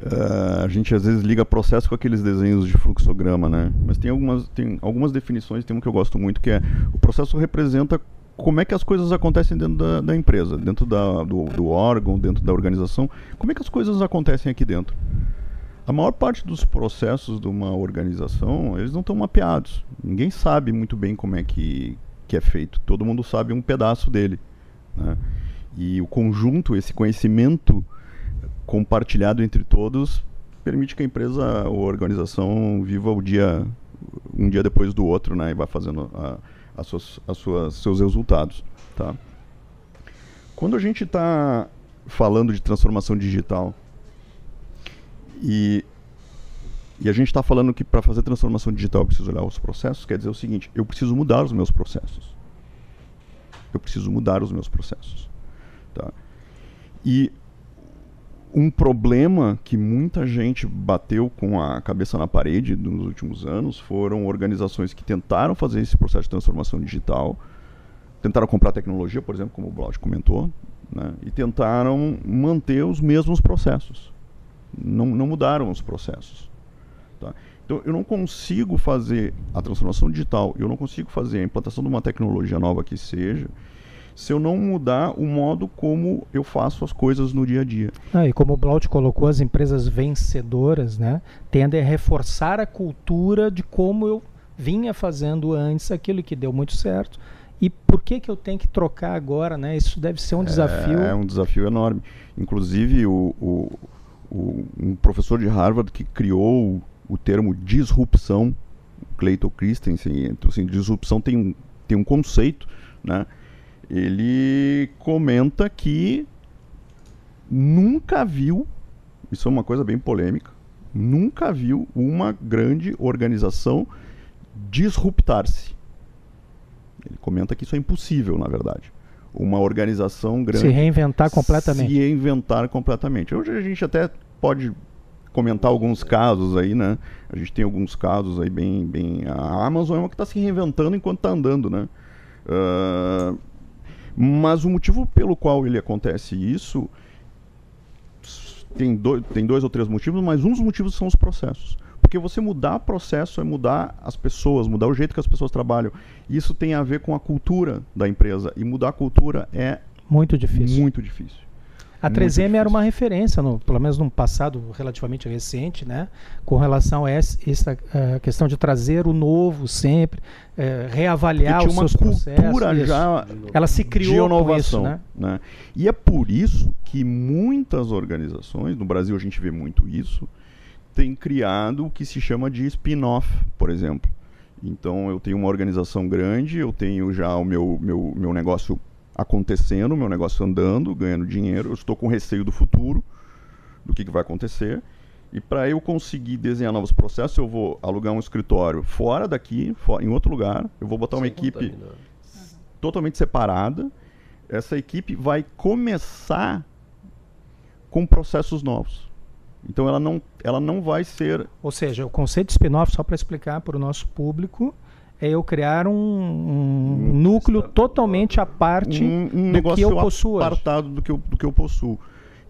Uh, a gente às vezes liga processo com aqueles desenhos de fluxograma, né? Mas tem algumas, tem algumas definições, tem uma que eu gosto muito, que é o processo representa como é que as coisas acontecem dentro da, da empresa, dentro da, do, do, órgão, dentro da organização. Como é que as coisas acontecem aqui dentro? A maior parte dos processos de uma organização, eles não estão mapeados. Ninguém sabe muito bem como é que, que é feito. Todo mundo sabe um pedaço dele. Né? E o conjunto, esse conhecimento compartilhado entre todos permite que a empresa ou a organização viva o dia um dia depois do outro, né, e vai fazendo a, a suas, a suas, seus resultados, tá? Quando a gente está falando de transformação digital e, e a gente está falando que para fazer transformação digital eu preciso olhar os processos, quer dizer o seguinte, eu preciso mudar os meus processos. Eu preciso mudar os meus processos, tá? E um problema que muita gente bateu com a cabeça na parede nos últimos anos foram organizações que tentaram fazer esse processo de transformação digital, tentaram comprar tecnologia, por exemplo, como o Blaud comentou, né, e tentaram manter os mesmos processos. Não, não mudaram os processos. Tá? Então, eu não consigo fazer a transformação digital, eu não consigo fazer a implantação de uma tecnologia nova que seja, se eu não mudar o modo como eu faço as coisas no dia a dia. Ah, e como o Blaut colocou, as empresas vencedoras né, tendem a reforçar a cultura de como eu vinha fazendo antes aquilo que deu muito certo. E por que, que eu tenho que trocar agora? Né? Isso deve ser um desafio. É um desafio enorme. Inclusive, o, o, o um professor de Harvard que criou o, termo disrupção, Clayton Christensen, então, assim, disrupção tem um, tem um conceito, né? Ele comenta que nunca viu, isso é uma coisa bem polêmica, nunca viu uma grande organização disruptar-se. Ele comenta que isso é impossível, na verdade. Uma organização grande. Se reinventar completamente. Se reinventar completamente. Hoje a gente até pode comentar alguns casos aí, né? A gente tem alguns casos aí bem. bem... A Amazon é uma que está se reinventando enquanto está andando, né? Uh, mas o motivo pelo qual ele acontece isso tem, do, tem dois ou três motivos, mas um dos motivos são os processos. Porque você mudar processo é mudar as pessoas, mudar o jeito que as pessoas trabalham. Isso tem a ver com a cultura da empresa. E mudar a cultura é muito difícil. Muito difícil. A 3M era uma referência, no, pelo menos num passado relativamente recente, né, com relação a essa, essa uh, questão de trazer o novo sempre, uh, reavaliar os seus processos. Já Ela se criou de inovação, isso, né? né? E é por isso que muitas organizações, no Brasil a gente vê muito isso, têm criado o que se chama de spin-off, por exemplo. Então eu tenho uma organização grande, eu tenho já o meu, meu, meu negócio acontecendo, meu negócio andando, ganhando dinheiro, eu estou com receio do futuro, do que, que vai acontecer. E para eu conseguir desenhar novos processos, eu vou alugar um escritório fora daqui, fora, em outro lugar, eu vou botar Sem uma equipe totalmente separada. Essa equipe vai começar com processos novos. Então ela não, ela não vai ser. Ou seja, o conceito de spin-off, só para explicar para o nosso público, é eu criar um, um núcleo totalmente à parte um, um do que eu possuo. apartado do que eu, do que eu possuo.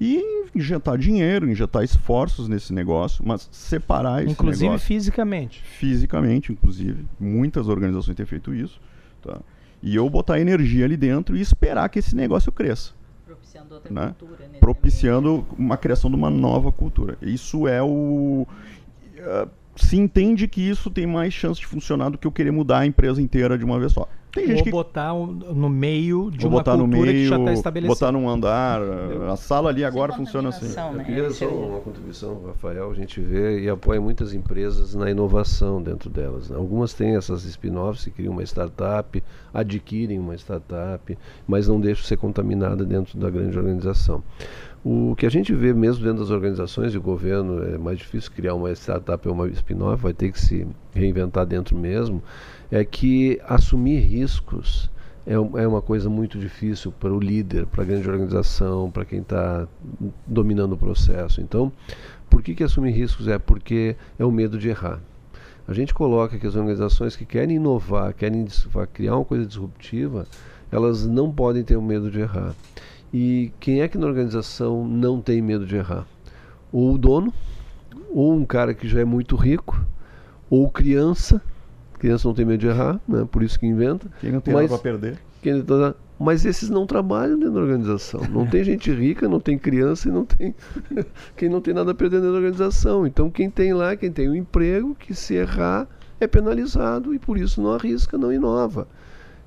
E injetar dinheiro, injetar esforços nesse negócio, mas separar esse Inclusive negócio. fisicamente. Fisicamente, inclusive. Muitas organizações têm feito isso. Tá? E eu botar energia ali dentro e esperar que esse negócio cresça. Propiciando outra Né? cultura. nesse propiciando uma criação de uma nova cultura. Isso é o. eh, se entende que isso tem mais chance de funcionar do que eu querer mudar a empresa inteira de uma vez só. Tem gente Ou que botar no meio de uma botar no cultura que já está meio, estabelecida. botar num andar. A sala ali agora funciona assim. Eu né? queria Esse só é uma contribuição, Rafael. A gente vê e apoia muitas empresas na inovação dentro delas. né? Algumas têm essas spin-offs, se criam uma startup, adquirem uma startup, mas não deixam ser contaminada dentro da grande organização. O que a gente vê mesmo dentro das organizações e governo é mais difícil criar uma startup ou uma spin-off, vai ter que se reinventar dentro mesmo, é que assumir riscos é, é uma coisa muito difícil para o líder, para a grande organização, para quem está dominando o processo. Então, por que, que assumir riscos? É porque é o medo de errar. A gente coloca que as organizações que querem inovar, querem criar uma coisa disruptiva, elas não podem ter o medo de errar. E quem é que na organização não tem medo de errar? Ou o dono, ou um cara que já é muito rico, ou criança. Criança não tem medo de errar, né? por isso que inventa. Quem não tem Mas- nada para perder. Quem Mas esses não trabalham dentro da organização. Não tem gente rica, não tem criança e não tem quem não tem nada a perder dentro da organização. Então quem tem lá, quem tem um emprego, que se errar é penalizado e por isso não arrisca, não inova.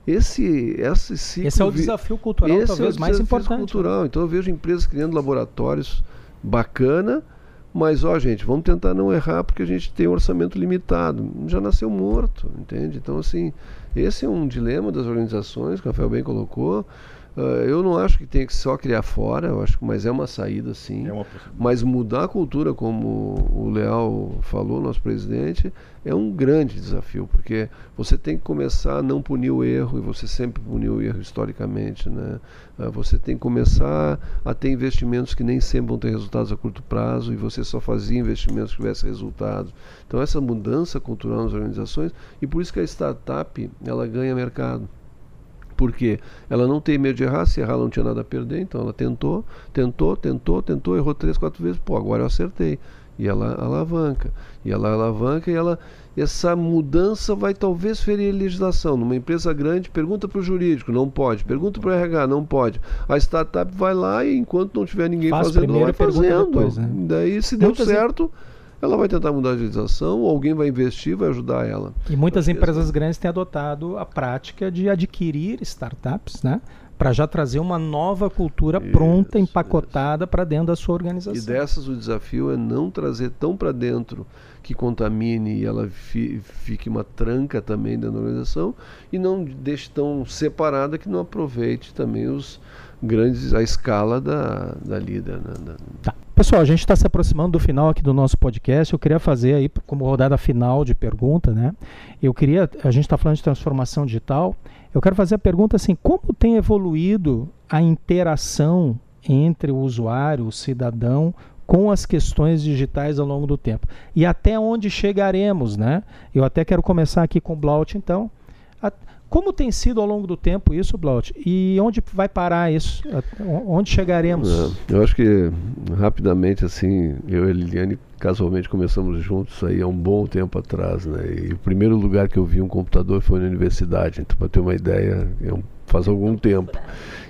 Esse, esse ciclo Esse é o desafio cultural esse talvez é o mais importante. né? cultural. Então eu vejo empresas criando laboratórios bacana, mas ó, gente, vamos tentar não errar porque a gente tem um orçamento limitado. Já nasceu morto, entende? Então assim, esse é um dilema das organizações que o Rafael bem colocou. Ah, eu não acho que tem que só criar fora, eu acho que mas é uma saída sim. É uma. Mas mudar a cultura, como o Leal falou, nosso presidente, é um grande desafio, porque você tem que começar a não punir o erro, e você sempre puniu o erro historicamente. Né? Ah, Você tem que começar a ter investimentos que nem sempre vão ter resultados a curto prazo, e você só fazia investimentos que tivessem resultados. Então, essa mudança cultural nas organizações, e por isso que a startup ela ganha mercado. Porque ela não tem medo de errar, se errar ela não tinha nada a perder, então ela tentou, tentou, tentou, tentou, errou três, quatro vezes, pô, agora eu acertei. E ela alavanca. E ela alavanca e ela. Essa mudança vai talvez ferir a legislação. Numa empresa grande, pergunta para o jurídico, não pode. Pergunta para o RH, não pode. A startup vai lá e enquanto não tiver ninguém Faz fazendo, primeiro vai fazendo. depois, né? Daí, se deu Muitas em- certo, ela vai tentar mudar a legislação, ou alguém vai investir, vai ajudar ela. E muitas empresas essa- grandes têm adotado a prática de adquirir startups, né? Para já trazer uma nova cultura pronta, Isso, empacotada para dentro da sua organização. E dessas o desafio é não trazer tão para dentro que contamine e ela fi- fique uma tranca também dentro da organização e não deixe tão separada que não aproveite também os grandes a escala da, da líder. Né? Da- Tá. Pessoal, a gente está se aproximando do final aqui do nosso podcast. Eu queria fazer aí, como rodada final de pergunta, né? Eu queria, a gente está falando de transformação digital. Eu quero fazer a pergunta assim: como tem evoluído a interação entre o usuário, o cidadão, com as questões digitais ao longo do tempo? E até onde chegaremos, né? Eu até quero começar aqui com o Blaut, então. Como tem sido ao longo do tempo isso, Blaut? E onde vai parar isso? Onde chegaremos? É, eu acho que rapidamente assim, eu e a Liliane casualmente começamos juntos aí há um bom tempo atrás, né? E o primeiro lugar que eu vi um computador foi na universidade, então para ter uma ideia, é faz algum tempo.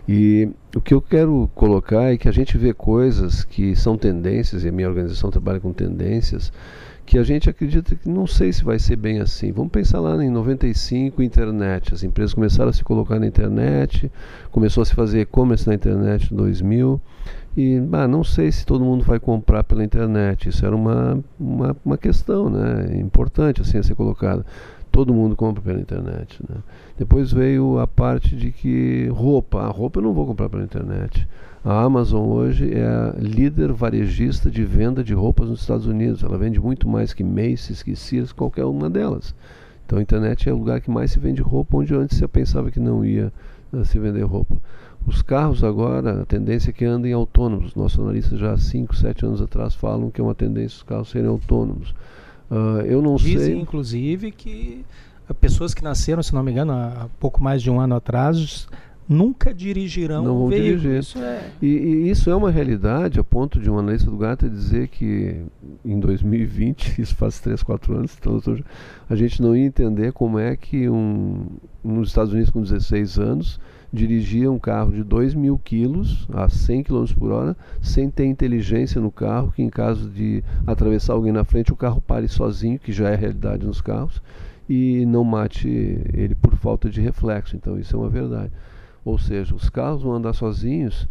E o que eu quero colocar é que a gente vê coisas que são tendências, e a minha organização trabalha com tendências, que a gente acredita que não sei se vai ser bem assim. Vamos pensar lá em 95, internet. As empresas começaram a se colocar na internet, começou a se fazer e-commerce na internet em 2000. E ah, não sei se todo mundo vai comprar pela internet. Isso era uma, uma, uma questão né, importante assim, a ser colocada. Todo mundo compra pela internet. Né? Depois veio a parte de que roupa. A roupa eu não vou comprar pela internet. A Amazon hoje é a líder varejista de venda de roupas nos Estados Unidos. Ela vende muito mais que Macy's, que Sears, qualquer uma delas. Então a internet é o lugar que mais se vende roupa, onde antes você pensava que não ia eh, se vender roupa. Os carros agora, a tendência é que andem autônomos. Nossos analistas já há 5, 7 anos atrás falam que é uma tendência os carros serem autônomos. Uh, eu não Dizem, sei. inclusive, que pessoas que nasceram, se não me engano, há pouco mais de um ano atrás, nunca dirigirão não um vão veículo. dirigir. Isso é... E, e, isso é uma realidade, a ponto de um analista do Gata dizer que em 2020, isso faz 3, 4 anos, então a gente não ia entender como é que um, nos Estados Unidos com 16 anos dirigia um carro de 2 mil quilos a 100 km por hora, sem ter inteligência no carro, que em caso de atravessar alguém na frente, o carro pare sozinho, que já é realidade nos carros, e não mate ele por falta de reflexo. Então isso é uma verdade. Ou seja, os carros vão andar sozinhos,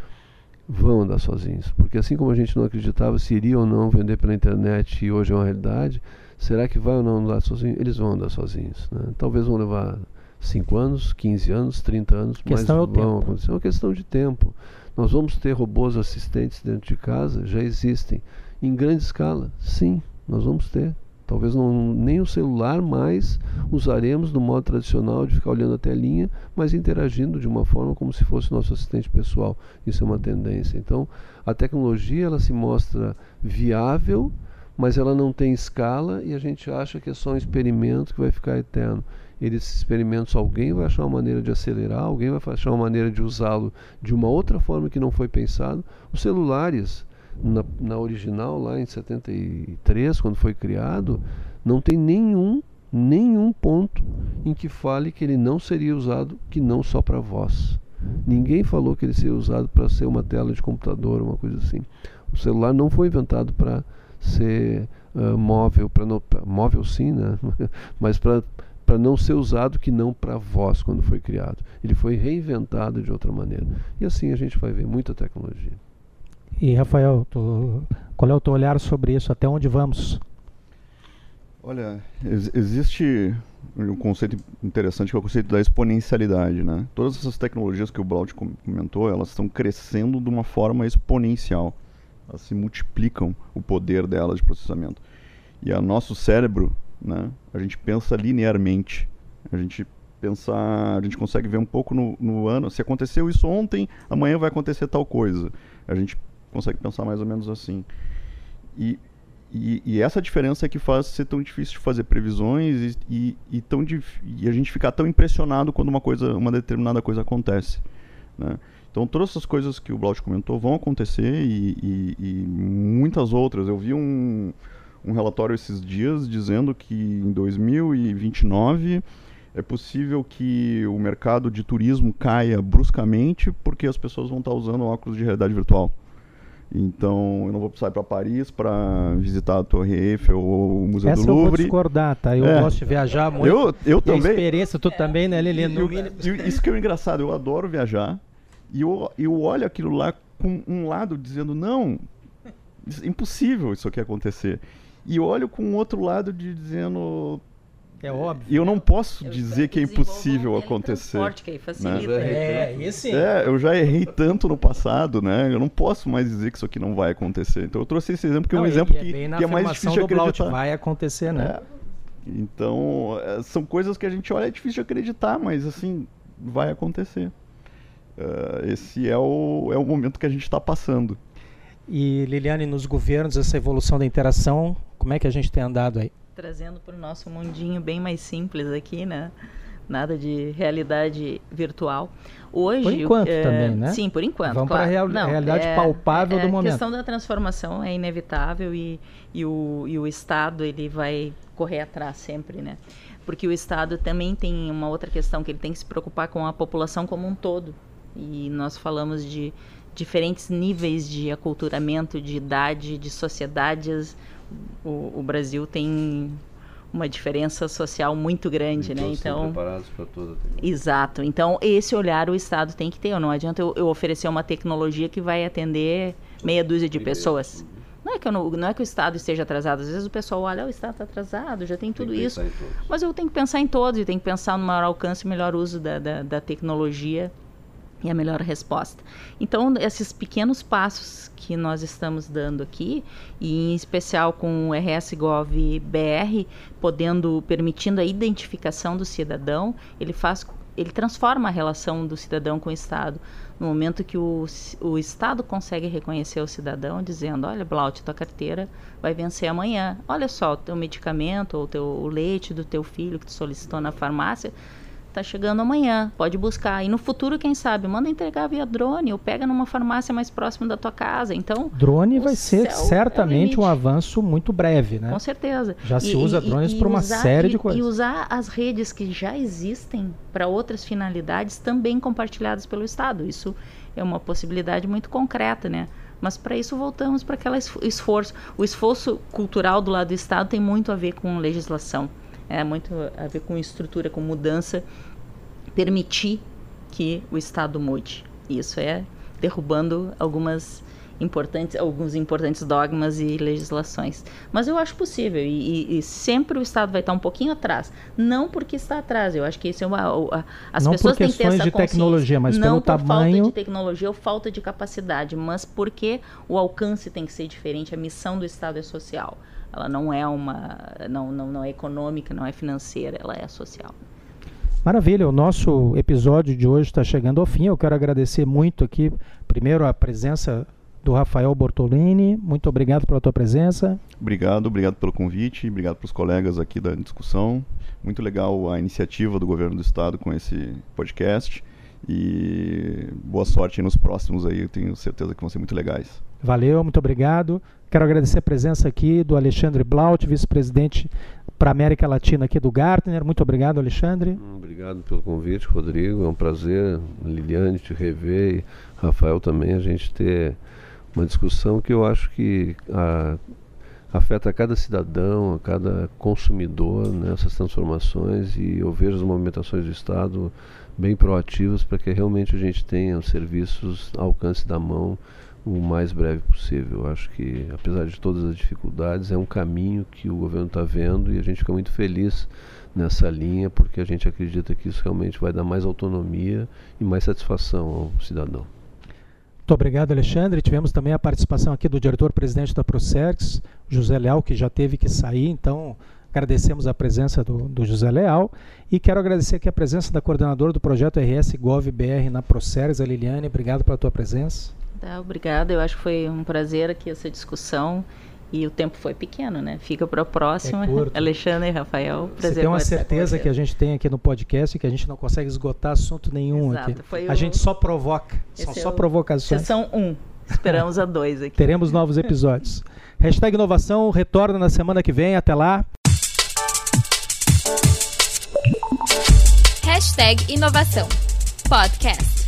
vão andar sozinhos. Porque assim como a gente não acreditava se iria ou não vender pela internet e hoje é uma realidade, será que vai ou não andar sozinho? Eles vão andar sozinhos. Né? Talvez vão levar 5 anos, 15 anos, 30 anos, questão mas é vão tempo. acontecer. É uma questão de tempo. Nós vamos ter robôs assistentes dentro de casa, já existem. Em grande escala, sim, nós vamos ter. Talvez não, nem o celular mais usaremos no modo tradicional de ficar olhando a telinha, mas interagindo de uma forma como se fosse nosso assistente pessoal. Isso é uma tendência. Então, a tecnologia ela se mostra viável, mas ela não tem escala e a gente acha que é só um experimento que vai ficar eterno. Esses experimentos, alguém vai achar uma maneira de acelerar, alguém vai achar uma maneira de usá-lo de uma outra forma que não foi pensado. Os celulares, na, na, original, lá em 73, quando foi criado, não tem nenhum, nenhum ponto em que fale que ele não seria usado que não só para voz. Ninguém falou que ele seria usado para ser uma tela de computador, uma coisa assim. O celular não foi inventado para ser uh, móvel, para móvel sim, né? mas para para não ser usado que não para voz quando foi criado. Ele foi reinventado de outra maneira. E assim a gente vai ver muita tecnologia. E Rafael, tu, qual é o teu olhar sobre isso? Até onde vamos? Olha, ex existe um conceito interessante que é o conceito da exponencialidade, né? Todas essas tecnologias que o Blaut comentou, elas estão crescendo de uma forma exponencial. Elas se multiplicam o poder delas de processamento. E a nosso cérebro, né? A gente pensa linearmente. A gente pensa, a gente consegue ver um pouco no, no ano. Se aconteceu isso ontem, amanhã vai acontecer tal coisa. A gente consegue pensar mais ou menos assim. E, e, e, essa diferença é que faz ser tão difícil de fazer previsões e, e, e tão e a gente ficar tão impressionado quando uma coisa, uma determinada coisa acontece. Né? Então todas essas coisas que o Blaut comentou vão acontecer e, muitas outras. Eu vi um, um relatório esses dias dizendo que em 2029 é possível que o mercado de turismo caia bruscamente porque as pessoas vão estar usando óculos de realidade virtual. Então, eu não vou precisar ir para Paris para visitar a Torre Eiffel ou o Museu Essa do Louvre. eu vou discordar, tá? Eu É. gosto de viajar muito. Eu, eu também. experiência, tu também, né, e isso que é engraçado, eu adoro viajar e eu, eu olho aquilo lá com um lado dizendo, não, isso- impossível isso aqui acontecer. E olho com o outro lado de dizendo, É óbvio. e eu não posso dizer que é impossível acontecer. Que aí facilita. Né? É, e sim. É, eu já errei tanto no passado, né? Eu não posso mais dizer que isso aqui não vai acontecer. Então eu trouxe esse exemplo que é um Não, exemplo e que, bem na que é mais difícil de do Blaut, acreditar. Vai acontecer, né? É. Então, é, são coisas que a gente olha, é difícil de acreditar, mas assim, vai acontecer. É, esse é o, é o momento que a gente está passando. E Liliane, nos governos, essa evolução da interação, como é que a gente tem andado aí? Trazendo para o nosso mundinho bem mais simples aqui, né? Nada de realidade virtual. Hoje, Por enquanto é, também, né? Sim, por enquanto. Vamos claro. pra real- Não, realidade é- palpável é, do momento. A questão da transformação é inevitável e, e, o, e o Estado ele vai correr atrás sempre, né? Porque o Estado também tem uma outra questão que ele tem que se preocupar com a população como um todo. E nós falamos de diferentes níveis de aculturamento, de idade, de sociedades. O, o Brasil tem uma diferença social muito grande, né? Todos estão Então, preparados para toda tecnologia. Exato. Então, esse olhar o Estado tem que ter. Não adianta eu, eu oferecer uma tecnologia que vai atender meia dúzia de pessoas. Não é, que eu não, não é que o Estado esteja atrasado. Às vezes o pessoal olha, "Ah, o Estado está atrasado, já tem Tem tudo que isso. Mas eu tenho que pensar em todos e tenho que pensar no maior alcance e melhor uso da, da, da tecnologia e a melhor resposta. Então, esses pequenos passos que nós estamos dando aqui, e em especial com o RS Gov BR, podendo, permitindo a identificação do cidadão, ele faz ele transforma a relação do cidadão com o Estado. No momento que o, o Estado consegue reconhecer o cidadão, dizendo: olha, Blaut, tua carteira vai vencer amanhã. Olha só, o teu medicamento ou teu, o leite do teu filho que tu solicitou na farmácia Tá chegando amanhã, pode buscar. E no futuro, quem sabe, manda entregar via drone ou pega numa farmácia mais próxima da tua casa. Então, drone vai ser certamente é um avanço muito breve, né? Com certeza. Já se usa drones para uma série e, de coisas. E usar as redes que já existem para outras finalidades também compartilhadas pelo Estado. Isso é uma possibilidade muito concreta, né? Mas para isso voltamos para aquele esforço. O esforço cultural do lado do Estado tem muito a ver com legislação é muito a ver com estrutura, com mudança, permitir que o Estado mude. Isso é derrubando algumas importantes, alguns importantes dogmas e legislações. Mas eu acho possível e, e, sempre o Estado vai estar um pouquinho atrás. Não porque está atrás, eu acho que isso é uma. A, as não pessoas por questões têm que ter essa de tecnologia, mas não pelo tamanho. falta de tecnologia ou falta de capacidade, mas porque o alcance tem que ser diferente. A missão do Estado é social. Ela não é uma, não, não, não é econômica, não é financeira, ela é social. Maravilha, o nosso episódio de hoje está chegando ao fim. Eu quero agradecer muito aqui, primeiro, a presença do Rafael Bortolini. Muito obrigado pela tua presença. Obrigado, obrigado pelo convite, obrigado para os colegas aqui da discussão. Muito legal a iniciativa do governo do estado com esse podcast. E boa sorte nos próximos aí, eu tenho certeza que vão ser muito legais. Valeu, muito obrigado. Quero agradecer a presença aqui do Alexandre Blaut, vice-presidente para América Latina aqui do Gartner. Muito obrigado, Alexandre. Hum, obrigado pelo convite, Rodrigo. É um prazer, Liliane, te rever e Rafael também, a gente ter uma discussão que eu acho que a, afeta cada cidadão, a cada consumidor nessas né, transformações e eu vejo as movimentações do Estado bem proativas para que realmente a gente tenha os serviços ao alcance da mão o mais breve possível. Acho que, apesar de todas as dificuldades, é um caminho que o governo está vendo e a gente fica muito feliz nessa linha, porque a gente acredita que isso realmente vai dar mais autonomia e mais satisfação ao cidadão. Muito obrigado, Alexandre. Tivemos também a participação aqui do diretor-presidente da Procerx, José Leal, que já teve que sair, então agradecemos a presença do, do, José Leal e quero agradecer aqui a presença da coordenadora do projeto RS Gov BR na Procerx, a Liliane. Obrigado pela tua presença. Tá, obrigada. Eu acho que foi um prazer aqui essa discussão. E o tempo foi pequeno, né? Fica para a próxima. É Alexandre e Rafael, prazer Você tem uma certeza que a gente tem aqui no podcast que a gente não consegue esgotar assunto nenhum Exato, aqui. a o... gente só provoca. São Esse só é o... provocações. São um. Esperamos a dois aqui. Teremos novos episódios. Hashtag inovação retorna na semana que vem. Até lá. Hashtag inovação. Podcast.